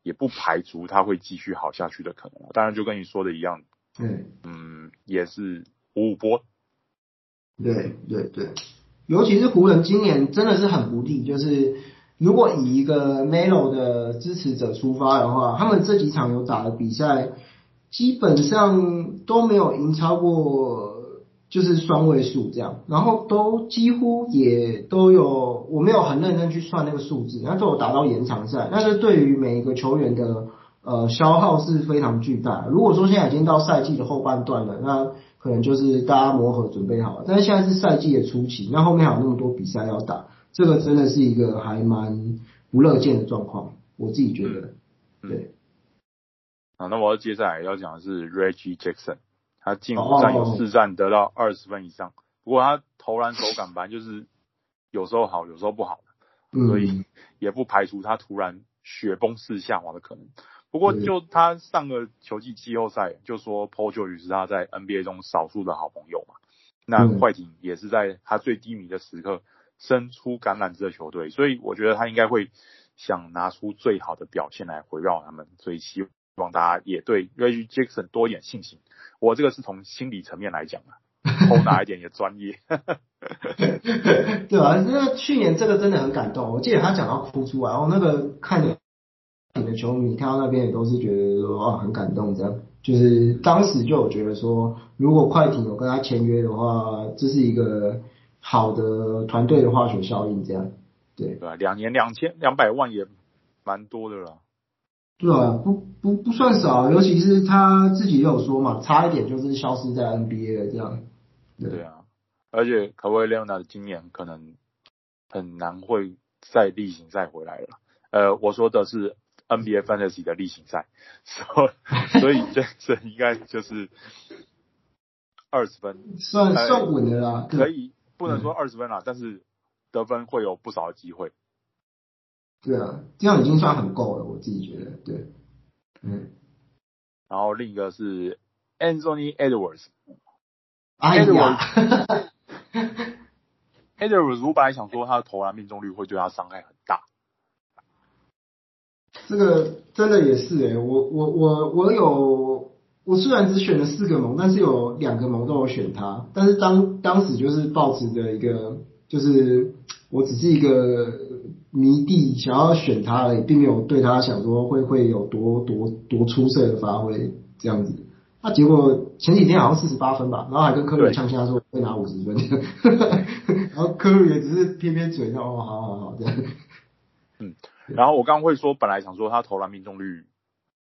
也不排除他会继续好下去的可能。当然，就跟你说的一样，嗯嗯，也是五五波。对对对，尤其是湖人今年真的是很不利，就是如果以一个 Melo 的支持者出发的话，他们这几场有打的比赛。基本上都没有赢超过，就是双位数这样，然后都几乎也都有，我没有很认真去算那个数字，然后都有打到延长赛，那这对于每一个球员的呃消耗是非常巨大。如果说现在已经到赛季的后半段了，那可能就是大家磨合准备好了，但是现在是赛季的初期，那后面还有那么多比赛要打，这个真的是一个还蛮不乐见的状况，我自己觉得，对。啊，那我要接下来要讲的是 Reggie Jackson，他近五战有四战得到二十分以上，不过他投篮手感班就是有时候好，有时候不好，所以也不排除他突然雪崩式下滑的可能。不过就他上个球季季后赛就说 Paul George 是他在 NBA 中少数的好朋友嘛，那快艇也是在他最低迷的时刻伸出橄榄枝的球队，所以我觉得他应该会想拿出最好的表现来回报他们，所以希。希望大家也对 Reggie Jackson 多一点信心。我这个是从心理层面来讲的，偷拿一点也专业。对啊，那去年这个真的很感动，我记得他讲到哭出来，然后那个看你的球迷看到那边也都是觉得说啊很感动，这样就是当时就有觉得说，如果快艇有跟他签约的话，这是一个好的团队的化学效应，这样对对，两年两千两百万也蛮多的了。对啊，不不不算少，尤其是他自己也有说嘛，差一点就是消失在 NBA 了这样。对，对啊，而且 Kawhi Leonard 今年可能很难会再例行赛回来了。呃，我说的是 NBA Fantasy 的例行赛，所以所以 Jackson 应该就是二十分，算算稳的啦。可以不能说二十分啦，嗯，但是得分会有不少的机会。对啊，这样已经算很够了，我自己觉得。对，嗯。然后另一个是 Anthony Edwards。哎呀。Edwards，我本来想说他的投篮命中率会对他伤害很大。这个真的也是诶、欸，我我我我有，我虽然只选了四个盟，但是有两个盟都有选他，但是当当时就是抱持的一个，就是我只是一个。迷弟想要选他而已，并没有对他想说会会有多多多出色的发挥这样子。那结果前几天好像四十八分吧，然后还跟科瑞呛下说会拿五十分，然后科瑞也只是偏偏嘴上哦，好好好这样。嗯，然后我刚刚会说，本来想说他投篮命中率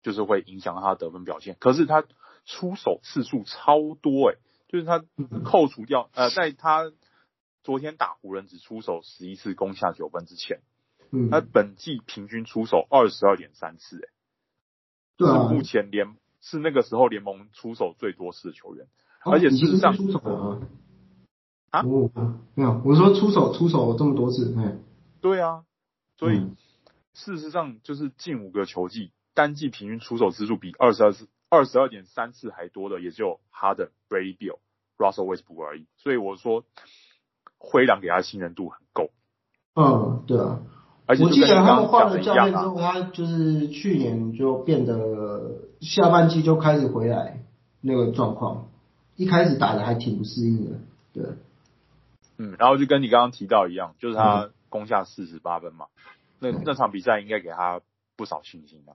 就是会影响他的得分表现，可是他出手次数超多诶、欸，就是他扣除掉呃，在他。昨天打湖人只出手十一次攻下九分之前，嗯，他本季平均出手二十二点三次，哎，对啊，是目前联是那个时候联盟出手最多次的球员，哦、而且事实上，出手啊，啊、哦，没有，我说出手出手这么多次，哎，对啊，所以、嗯、事实上就是近五个球季单季平均出手次数比二十二次二十二点三次还多的，也就哈登、Bradley Bill、Russell Westbrook 而已，所以我说。灰狼给他信任度很够，嗯，对啊，而且我记得他们换了教练之后，他就是去年就变得下半季就开始回来那个状况，一开始打的还挺不适应的，对，嗯，然后就跟你刚刚提到一样，就是他攻下四十八分嘛，嗯、那那场比赛应该给他不少信心啊。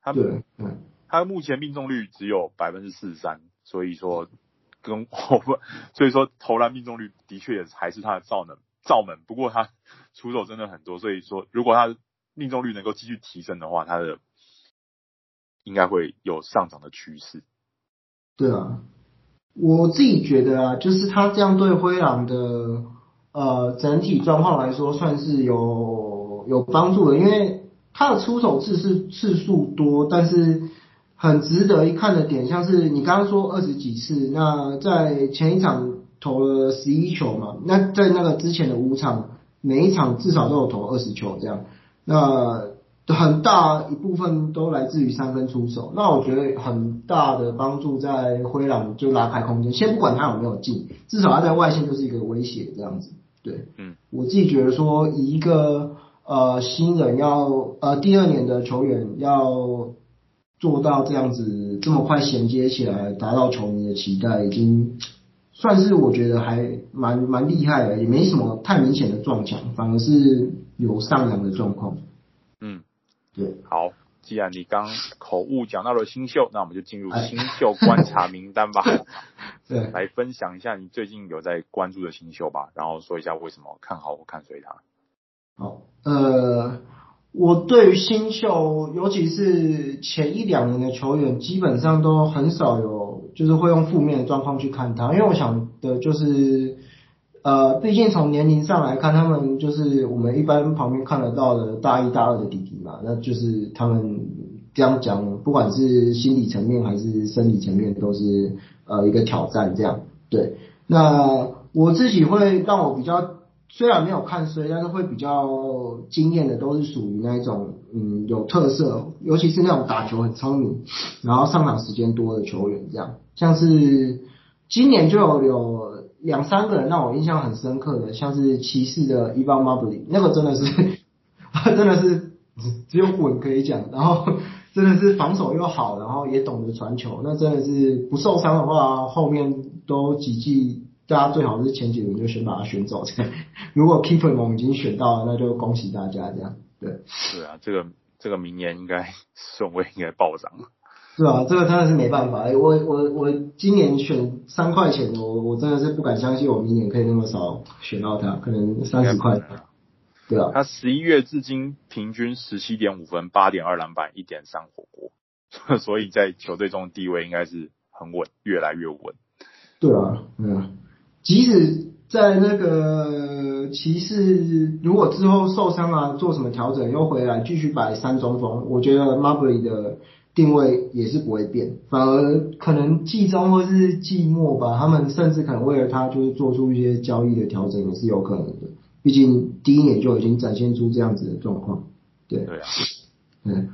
他对，嗯，他目前命中率只有百分之四十三，所以说跟我们，所以说投篮命中率的确也还是他的罩能罩门。不过他出手真的很多，所以说如果他命中率能够继续提升的话，他的应该会有上涨的趋势。对啊，我自己觉得啊，就是他这样对灰狼的呃整体状况来说，算是有有帮助的，因为他的出手次数次数多，但是很值得一看的点，像是你刚刚说二十几次，那在前一场投了十一球嘛，那在那个之前的五场，每一场至少都有投二十球这样，那。很大一部分都来自于三分出手，那我觉得很大的帮助在灰狼就拉开空间，先不管他有没有进，至少他在外线就是一个威胁这样子。对，嗯，我自己觉得说，以一个呃新人要呃第二年的球员要做到这样子这么快衔接起来，达到球迷的期待，已经 算是我觉得还蛮蛮厉害的，也没什么太明显的撞墙，反而是有上扬的状况。嗯。对好，既然你刚口误讲到了新秀，那我们就进入新秀观察名单吧。对，来分享一下你最近有在关注的新秀吧，然后说一下为什么看好或看衰他。好，呃，我对于新秀，尤其是前一两年的球员，基本上都很少有，就是会用负面的状况去看他，因为我想的就是。呃，毕竟从年龄上来看，他们就是我们一般旁边看得到的大一、大二的弟弟嘛，那就是他们这样讲，不管是心理层面还是生理层面，都是呃一个挑战。这样，对。那我自己会让我比较，虽然没有看衰，但是会比较惊艳的，都是属于那一种嗯有特色，尤其是那种打球很聪明，然后上场时间多的球员，这样，像是今年就有有。两三个人让我印象很深刻的，像是骑士的 Evan Mobley，那个真的是，真的是只只有滚可以讲，然后真的是防守又好，然后也懂得传球，那真的是不受伤的话，后面都几季大家最好是前几轮就先把他选走。这样，如果 Keeper 们已经选到了，那就恭喜大家这样。对，是啊，这个这个明年应该顺位应该暴涨。是啊，这个真的是没办法。我我我今年选三块钱，我我真的是不敢相信，我明年可以那么少选到他，可能三十块。对啊，他十一月至今平均十七点五分，八点二篮板，一点三火锅，所以在球队中的地位应该是很稳，越来越稳。对啊，嗯，即使在那个骑士如果之后受伤啊，做什么调整又回来继续摆三中锋，我觉得 Mobley 的。定位也是不会变，反而可能季中或是季末吧，他们甚至可能为了他就是做出一些交易的调整也是有可能的。毕竟第一年就已经展现出这样子的状况，对。对啊。嗯，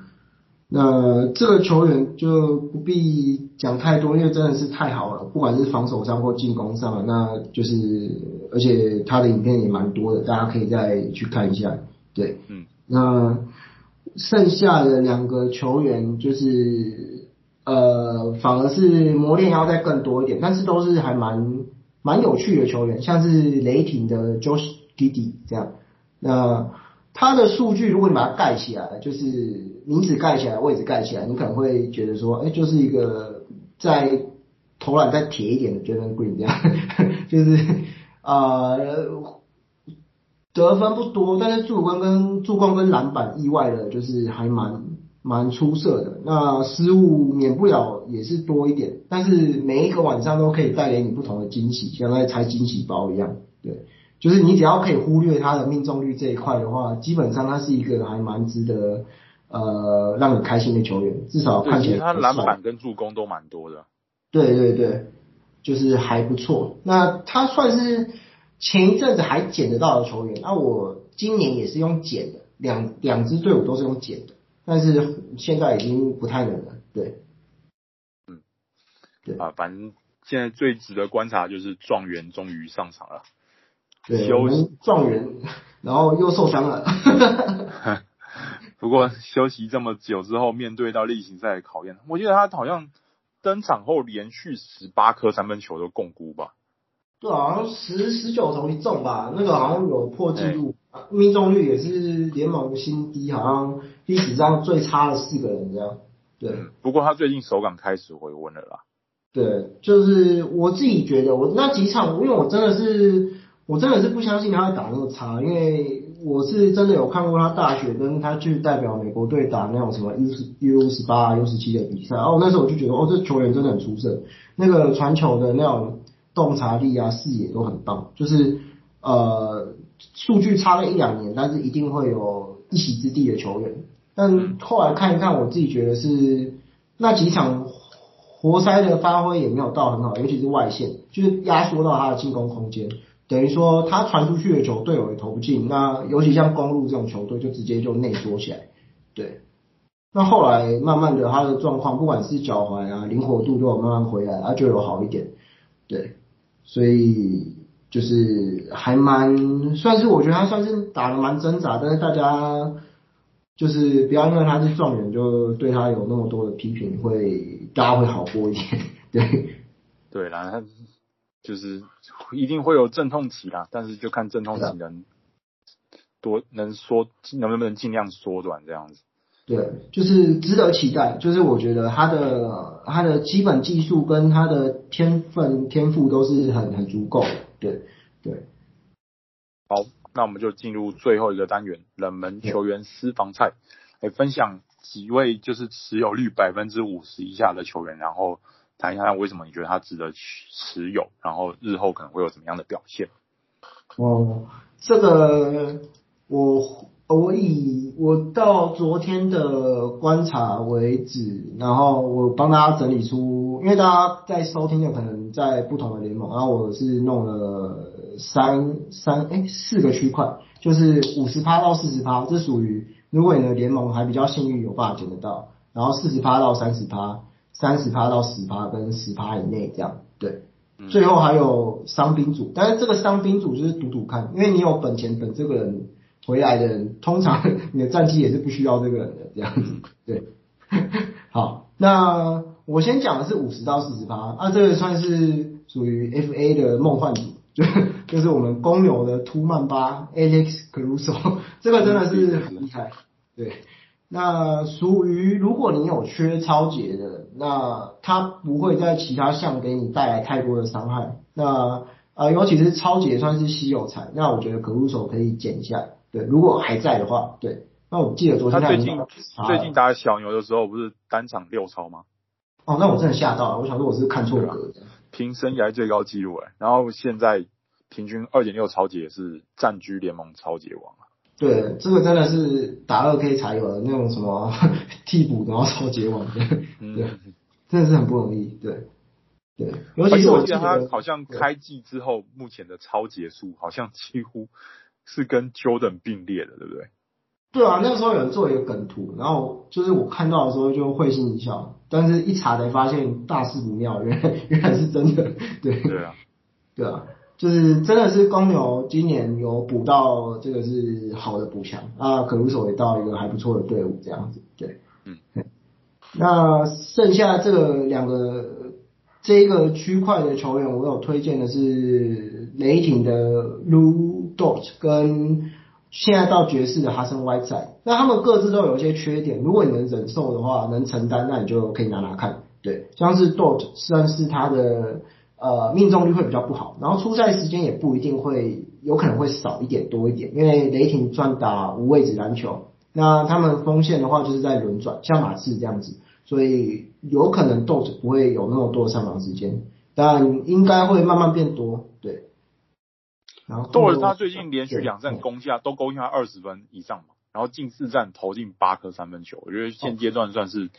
那这个球员就不必讲太多，因为真的是太好了，不管是防守上或进攻上，那就是而且他的影片也蛮多的，大家可以再去看一下。对，嗯，那。剩下的两个球员就是呃，反而是磨练要再更多一点，但是都是还蛮蛮有趣的球员，像是雷霆的 Josh Giddey 这样。那他的数据，如果你把它盖起来，就是名字盖起来，位置盖起来，你可能会觉得说，哎、就是一个在投篮再铁一点的 Jalen Green 这样，就是啊。呃得分不多，但是助攻跟助攻跟篮板意外的，就是还蛮蛮出色的。那失误免不了也是多一点，但是每一个晚上都可以带给你不同的惊喜，像在拆惊喜包一样。对，就是你只要可以忽略他的命中率这一块的话，基本上他是一个还蛮值得呃让你开心的球员，至少看起来他篮板跟助攻都蛮多的。对对对，就是还不错。那他算是。前一阵子还捡得到的球员，那、啊、我今年也是用捡的，两两支队伍都是用捡的，但是现在已经不太能了，对，嗯，对啊，反正现在最值得观察就是状元终于上场了，对，休息状元，然后又受伤了，不过休息这么久之后，面对到例行赛的考验，我记得他好像登场后连续十八颗三分球都共估吧。对，好像十十九投一中吧，那个好像有破纪录，命中率也是联盟新低，好像历史上最差的四个人这样。对，不过他最近手感开始回温了啦。对，就是我自己觉得，我那几场，因为我真的是，我真的是不相信他会打那么差，因为我是真的有看过他大学跟他去代表美国队打那种什么 U 十 U 十八、U 十七的比赛，然后那时候我就觉得，哦，这球员真的很出色，那个传球的那种洞察力啊、视野都很棒，就是呃，数据差了一两年，但是一定会有一席之地的球员。但后来看一看，我自己觉得是那几场。活塞的发挥也没有到很好，尤其是外线，就是压缩到他的进攻空间，等于说他传出去的球队友也投不进。那尤其像公路这种球队，就直接就内缩起来。对，那后来慢慢的他的状况，不管是脚踝啊灵活度都有慢慢回来，他就有好一点。对，所以就是还蛮算是我觉得他算是打得蛮挣扎，但是大家。就是不要因为他是状元就对他有那么多的批评，会大家会好过一点。对，对啦，他就是一定会有阵痛期啦，但是就看阵痛期能多能缩能不能尽量缩短这样子。对，就是值得期待。就是我觉得他的他的基本技术跟他的天分天赋都是很很足够的。对对。好。那我们就进入最后一个单元，冷门球员私房菜，来分享几位就是持有率百分之五十以下的球员，然后谈一下为什么你觉得它值得持有，然后日后可能会有什么样的表现。哦，这个我我以我到昨天的观察为止，然后我帮大家整理出，因为大家在收听的可能在不同的联盟，然后我是弄了。三三哎，四个区块，就是五十趴到四十趴，这属于如果你的联盟还比较幸运，有办法捡得到。然后四十趴到三十趴，三十趴到十趴跟十趴以内这样，对。最后还有伤兵组，但是这个伤兵组就是赌赌看，因为你有本钱等这个人回来的人，通常 你的战绩也是不需要这个人的这样子，对。好，那我先讲的是五十到四十趴，啊，这个算是属于 FA 的梦幻组。就就是我们公牛的图曼巴 Alex Caruso，这个真的是很厉害。对，那属于如果你有缺超节的，那他不会在其他项给你带来太多的伤害。那呃，尤其是抄截算是稀有材，那我觉得 Caruso 可以减一下。对，如果还在的话，对。那我记得昨天他最近最近打小牛的时候，不是单场六超吗？哦，那我真的吓到了，我想说我是看错了。平生涯最高纪录哎，然后现在平均二点六超级也是占据联盟超级王啊。对，这个真的是打二 K 才有的那种什么 替补然后超截网的，对，嗯、真的是很不容易。对，对，尤其是我记得他好像开季之后，目前的超结数好像几乎是跟 Jordan 并列的，对不对？对啊，那个时候有人做一个梗图，然后就是我看到的时候就会心一笑，但是一查才发现大事不妙，原来原来是真的。对对啊，对啊，就是真的是公牛今年有补到这个是好的补强啊，可鲁索也到一个还不错的队伍这样子。对，嗯，那剩下这个两个这一个区块的球员，我有推荐的是雷霆的 Lu Dort 跟。现在到爵士的哈森歪仔，那他们各自都有一些缺点。如果你能忍受的话，能承担，那你就可以拿拿看。对，像是 Dort 算是他的呃命中率会比较不好，然后出赛时间也不一定会，有可能会少一点多一点，因为雷霆专打无位置篮球，那他们锋线的话就是在轮转，像马刺这样子，所以有可能 Dort 不会有那么多上场时间，但应该会慢慢变多。对。然后，多尔他最近连续两战攻下都攻下二十分以上嘛，然后近四战投进八颗三分球，我觉得现阶段算是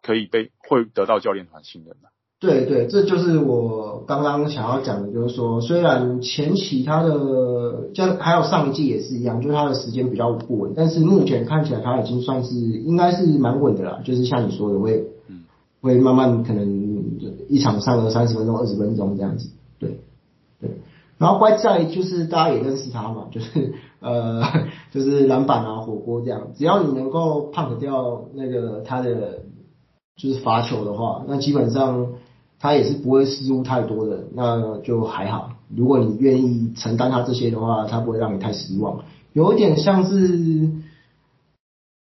可以被会得到教练团信任的。对对，这就是我刚刚想要讲的，就是说虽然前期他的像还有上一季也是一样，就是他的时间比较不稳，但是目前看起来他已经算是应该是蛮稳的啦，就是像你说的会会慢慢可能一场上个三十分钟二十分钟这样子，对对。然后怪在就是大家也认识他嘛，就是呃就是篮板啊火锅这样，只要你能够胖掉那个他的就是罚球的话，那基本上他也是不会失误太多的，那就还好。如果你愿意承担他这些的话，他不会让你太失望。有一点像是，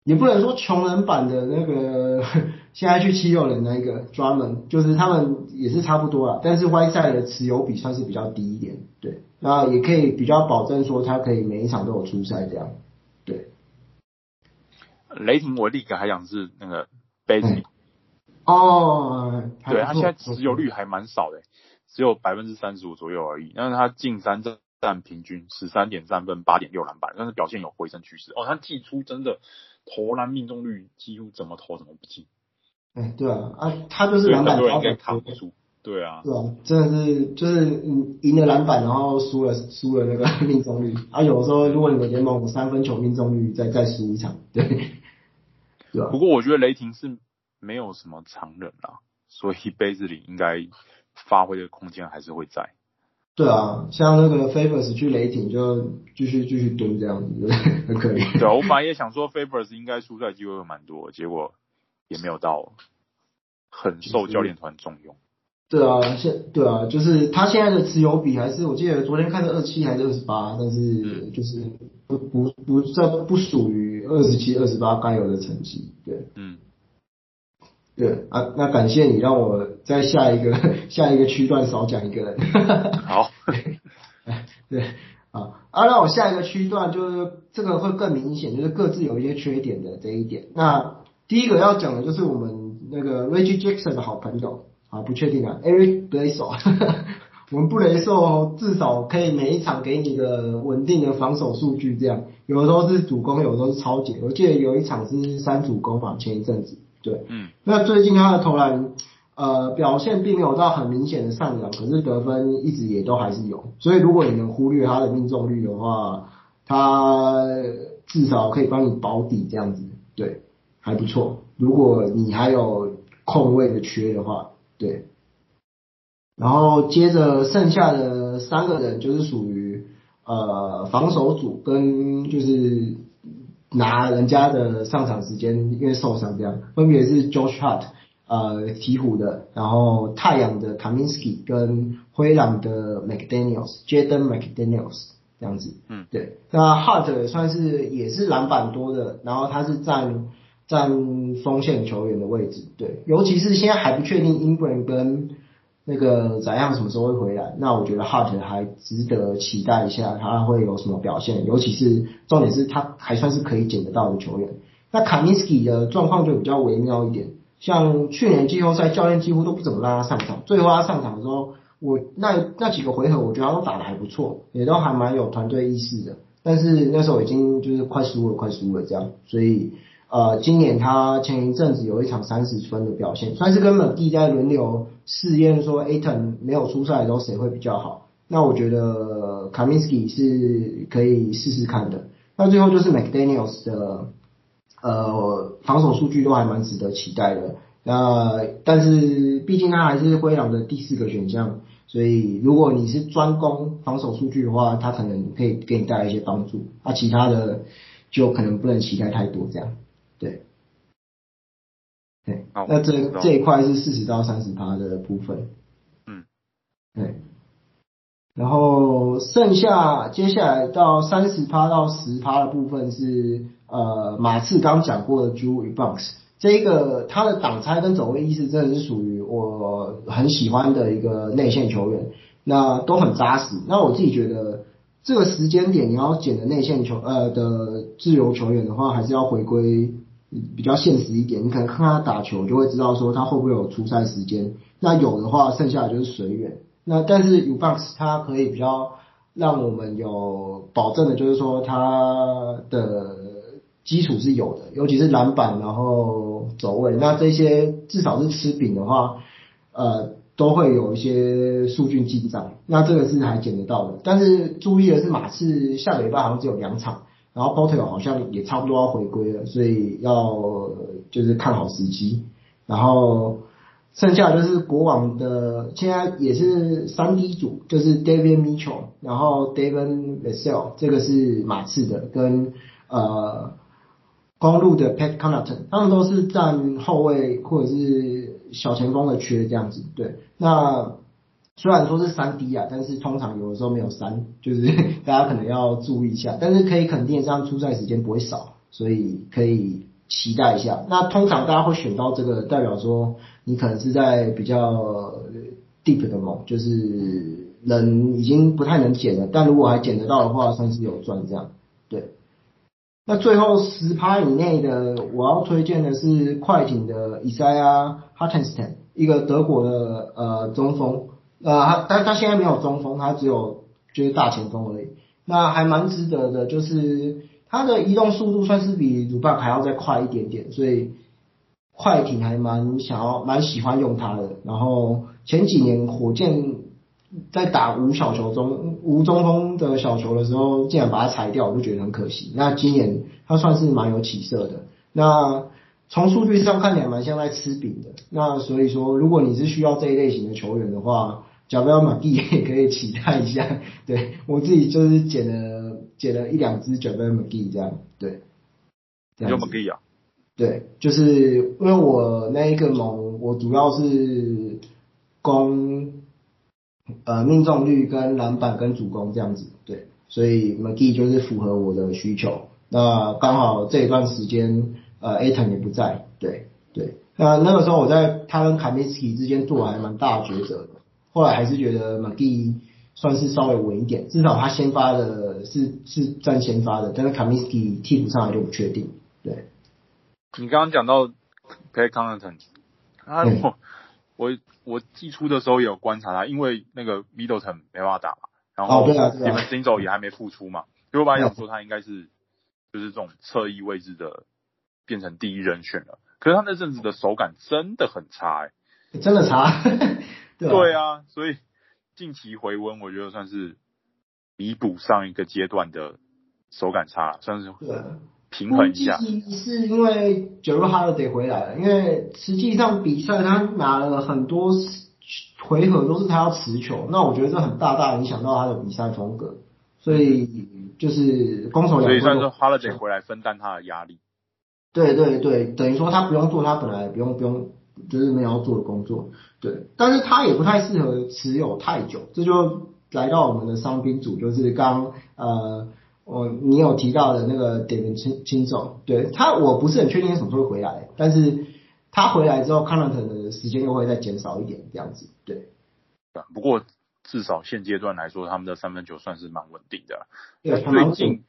也不能说穷人版的那个，现在去七六人那个 Drummond，就是他们也是差不多啊，但是 Whiteside 的持有比算是比较低一点，对，那也可以比较保证说他可以每一场都有出赛这样，对。雷霆我立刻还想是那个 Bazley 哦，对他现在持有率还蛮少的，只有百分之三十五左右而已，但是他近三战平均十三点三分，八点六篮板，但是表现有回升趋势。哦，他季初真的投篮命中率几乎怎么投怎么不进。哎、欸，对啊，啊，他就是篮板应该扛不住。对啊，对啊，真的是就是嗯，赢了篮板，然后输了输了那个 命中率。啊，有时候如果你们联盟三分球命中率再再输一场，对，对啊。不过我觉得雷霆是没有什么常人啊，所以杯子里应该发挥的空间还是会在。对啊，像那个 Favors 去雷霆就继续继续蹲这样子，对，很可怜。对啊，我本来也想说 Favors 应该出赛机会会蛮多，结果也没有到，很受教练团重用。对啊，现对啊，就是他现在的持有比还是我记得昨天看的二七还是二十八，但是就是不不不这不属于二十七二十八该有的成绩，对，嗯。对啊，那感谢你让我在下一个 下一个区段少讲一个人。好，对啊，啊，那我下一个区段就是这个会更明显，就是各自有一些缺点的这一点。那第一个要讲的就是我们那个 Reggie Jackson 的好朋友啊，不确定啊，Eric Bledsoe，我们布雷兽至少可以每一场给你个稳定的防守数据，这样有的时候是主攻，有的时候是抄截。我记得有一场是三主攻嘛，前一阵子。对，嗯，那最近他的投篮，呃，表现并没有到很明显的上扬，可是得分一直也都还是有，所以如果你能忽略他的命中率的话，他至少可以帮你保底这样子，对，还不错。如果你还有空位的缺的话，对，然后接着剩下的三个人就是属于呃防守组跟就是。拿人家的上场时间，因为受伤这样，分别是 Josh Hart，呃，鹈鹕的，然后太阳的 Kaminsky 跟灰狼的 McDaniels，Jaden McDaniels 这样子，嗯，对，那 Hart 也算是也是篮板多的，然后他是占占锋线球员的位置，对，尤其是现在还不确定 Ingram 跟。那个怎样什么时候会回来？那我觉得 Hart 还值得期待一下，他会有什么表现？尤其是重点是他还算是可以捡得到的球员。那 Kaminsky 的状况就比较微妙一点，像去年季后赛教练几乎都不怎么让他上场，最后他上场的时候，我那那几个回合我觉得他都打得还不错，也都还蛮有团队意识的。但是那时候已经就是快输了，快输了这样，所以呃，今年他前一阵子有一场三十分的表现，算是跟本地在轮流。试验说，Aton 没有出赛的时候谁会比较好？那我觉得 Kaminsky 是可以试试看的。那最后就是 McDaniels 的呃防守数据都还蛮值得期待的。那但是毕竟他还是灰狼的第四个选项，所以如果你是专攻防守数据的话，他可能可以给你带来一些帮助。那其他的就可能不能期待太多这样，对。对，那这这一块是四十到三十趴的部分，嗯，对，然后剩下接下来到三十趴到十趴的部分是呃马刺刚讲过的 Drew Eubanks，这一个他的挡拆跟走位意识真的是属于我很喜欢的一个内线球员，那都很扎实。那我自己觉得这个时间点你要捡的内线球呃的自由球员的话，还是要回归。比较现实一点，你可能看他打球就会知道说他会不会有出赛时间。那有的话，剩下的就是随缘。那但是 u b a n k s 他可以比较让我们有保证的，就是说他的基础是有的，尤其是篮板，然后走位，那这些至少是吃饼的话，呃，都会有一些数据进账。那这个是还捡得到的。但是注意的是，马刺下礼拜好像只有两场。然后 Poeltl 好像也差不多要回归了，所以要就是看好时机。然后剩下就是国王的，现在也是三 D 组，就是 David Mitchell，然后 David Vassell，这个是马刺的，跟呃公路的 Pat Connaughton，他们都是占后卫或者是小前锋的缺这样子。对，那虽然说是三 D 啊，但是通常有的时候没有三，就是 大家可能要注意一下。但是可以肯定，这样出赛时间不会少，所以可以期待一下。那通常大家会选到这个，代表说你可能是在比较 deep 的梦，就是人已经不太能捡了，但如果还捡得到的话，算是有赚这样。对。那最后十趴以内的，我要推荐的是快艇的 Isaiah Hartenstein，一个德国的呃中锋。呃，他但他现在没有中锋，他只有就是大前锋而已。那还蛮值得的，就是他的移动速度算是比鲁班还要再快一点点，所以快艇还蛮想要蛮喜欢用他的。然后前几年火箭在打无小球中无中锋的小球的时候，竟然把他裁掉，我就觉得很可惜。那今年他算是蛮有起色的。那从数据上看起来蛮像在吃饼的。那所以说，如果你是需要这一类型的球员的话，JaVale McGee 也可以期待一下，对，我自己就是捡了捡了一两只 JaVale McGee 这样，对，这啊，对，就是因为我那一个盟，我主要是攻呃命中率跟篮板跟主攻这样子，对，所以 McGee 就是符合我的需求。那刚好这一段时间呃 Ayton 也不在，对对，那那个时候我在他跟 Kaminsky 之间做还蛮大的抉择的。后来还是觉得 McGee 算是稍微稳一点，至少他先发的是是占先发的，但是 Kaminsky 替补上来就不确定。对，你刚刚讲到 Pat Connaughton 他我我我季初的时候也有观察他，因为那个 Middleton 没办法打嘛，然后 DiVincenzo 也还没复出嘛，所以我本来想说他应该是就是这种侧翼位置的变成第一人选了，可是他那阵子的手感真的很差哎、欸，真的差。对啊，对啊，所以近期回温，我觉得算是弥补上一个阶段的手感差，算是平衡一下。是因为 Jrue Holiday 回来了，因为实际上比赛他拿了很多回合都是他要持球，那我觉得这很大大影响到他的比赛风格，所以就是攻守两端。所以算是 Holiday 回来分担他的压力。对对对，等于说他不用做他本来不用不用。就是没有要做的工作，对，但是他也不太适合持有太久，这就来到我们的伤兵组，就是刚呃，我你有提到的那个点名轻轻重，对他我不是很确定什么时候会回来，但是他回来之后，Connaughton 的时间又会再减少一点，这样子，对。不过至少现阶段来说，他们的三分球算是蛮稳定的。对，最近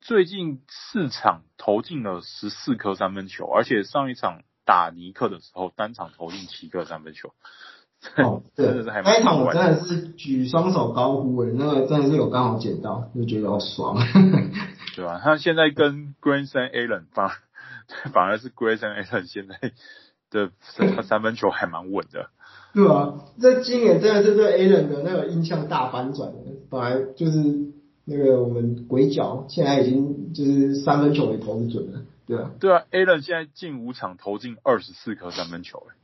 最近四场投进了十四颗三分球，而且上一场。打尼克的时候，单场投进七个三分球。哦，对，真的是还那一场我真的是举双手高呼诶，那个真的是有刚好捡到，就觉得好爽。对吧？他现在跟 Grayson Allen 反反而是 Grayson Allen 现在的他三分球还蛮稳的。对啊，这今年真的是对 Allen 的那个印象大反转，本来就是那个我们鬼脚，现在已经就是三分球也投不准了。对。啊，对啊，Allen 现在近五场投进二十四颗三分球，哎，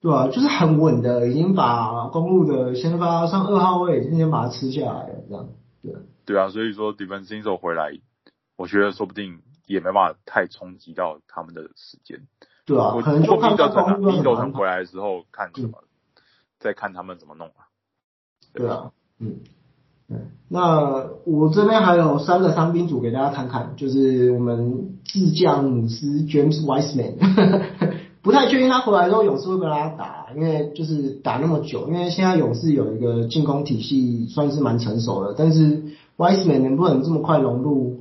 对啊，就是很稳的，已经把公路的先发上二号位，已经先把它吃下来了，这样，对。啊，对啊，所以说 DiVincenzo 回来，我觉得说不定也没办法太冲击到他们的时间，对啊，可能就看到公鹿 Middleton 回来的时候看什么，嗯、再看他们怎么弄啊，对啊，嗯。那我这边还有三个伤兵组给大家看看，就是我们智将姆斯 James Wiseman，不太确定他回来之后勇士会不会让他打，因为就是打那么久，因为现在勇士有一个进攻体系算是蛮成熟的，但是 Wiseman 能不能这么快融入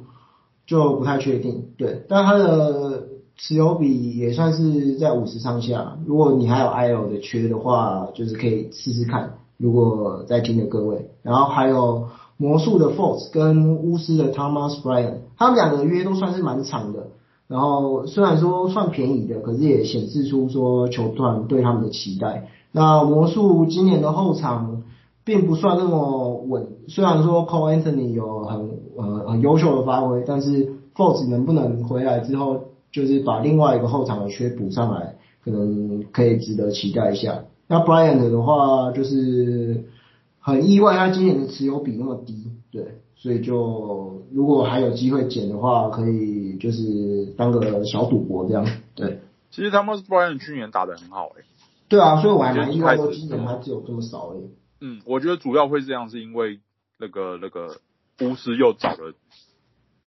就不太确定。对，但他的持有比也算是在五十上下，如果你还有 IL 的缺的话，就是可以试试看。如果在听的各位，然后还有魔术的 Fultz 跟巫师的 Thomas Bryan，他们两个约都算是蛮长的。然后虽然说算便宜的，可是也显示出说球团对他们的期待。那魔术今年的后场并不算那么稳，虽然说 Cole Anthony 有很呃很优秀的发挥，但是 Fultz 能不能回来之后，就是把另外一个后场的缺补上来，可能可以值得期待一下。那 Bryant 的话，就是很意外，他今年的持有比那么低，对，所以就如果还有机会捡的话，可以就是当个小赌博这样，对。其实他们 Bryant 去年打的很好诶、欸。对啊，所以我还蛮意外说今年他只有这么少诶、欸。嗯，我觉得主要会这样，是因为那个那个巫师又找了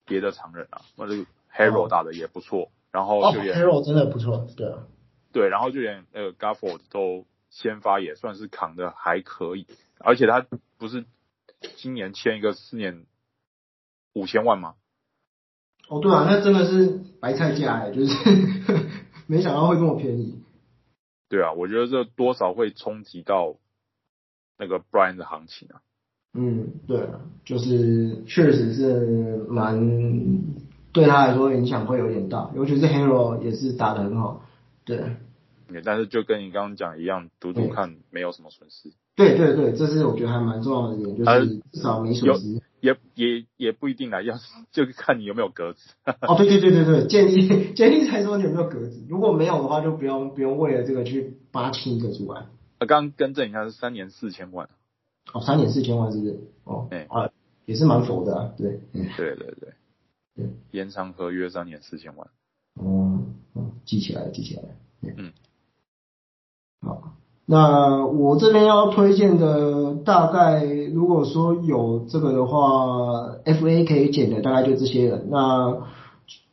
别的常人啊，那这个 Hero 打的也不错，哦、然后就也、哦、Hero 真的不错，对啊，对，然后就连那个 Gafford 都先发也算是扛的还可以，而且他不是今年签一个四年五千万吗？哦，对啊，那真的是白菜价哎，就是 没想到会这么便宜。对啊，我觉得这多少会冲击到那个 Brian 的行情啊。嗯，对啊，就是确实是蛮对他来说影响会有点大，尤其是 Hero 也是打得很好。对。但是就跟你刚刚讲一样，赌赌看没有什么损失。对对对，这是我觉得还蛮重要的一点，就是至少没损失。也也也不一定啦，要 就看你有没有格子。哦，对对对对对，建议 建议才说你有没有格子，如果没有的话，就不用不用为了这个去扒清一个出来。啊，刚更正一下是三年四千万。哦，三年四千万是不是？哦，哎啊，也是蛮佛的啊，对。对对对对，延长合约三年四千万。哦，记起来了，记起来了。嗯。好。那我这边要推荐的，大概如果说有这个的话，FA 可以捡的大概就这些人，那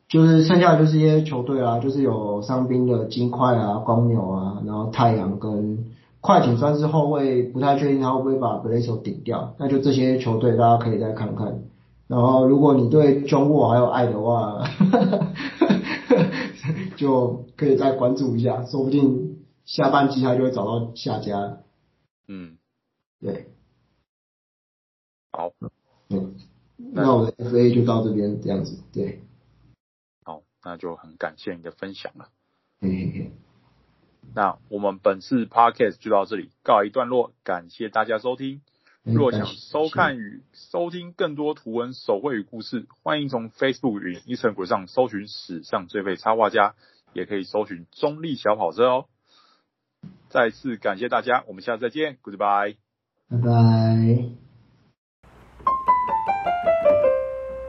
就是剩下的就是一些球队啊，就是有伤兵的金块啊、公牛啊，然后太阳跟快艇算是后卫，不太确定他会不会把 Bledsoe 顶掉，那就这些球队大家可以再看看。然后如果你对中沃还有爱的话，就可以再关注一下，说不定。下半季他就会找到下家。嗯，对。好。嗯。那我的 FA 就到这边这样子，对。好，那就很感谢你的分享了。嘿嘿嘿。那我们本次 Podcast 就到这里告一段落，感谢大家收听。若想收看与收听更多图文手绘与故事，欢迎从 Facebook 与 Instagram 上搜寻史上最废插画家，也可以搜寻中立小跑车哦。再次感谢大家，我们下次再见，Goodbye，拜拜。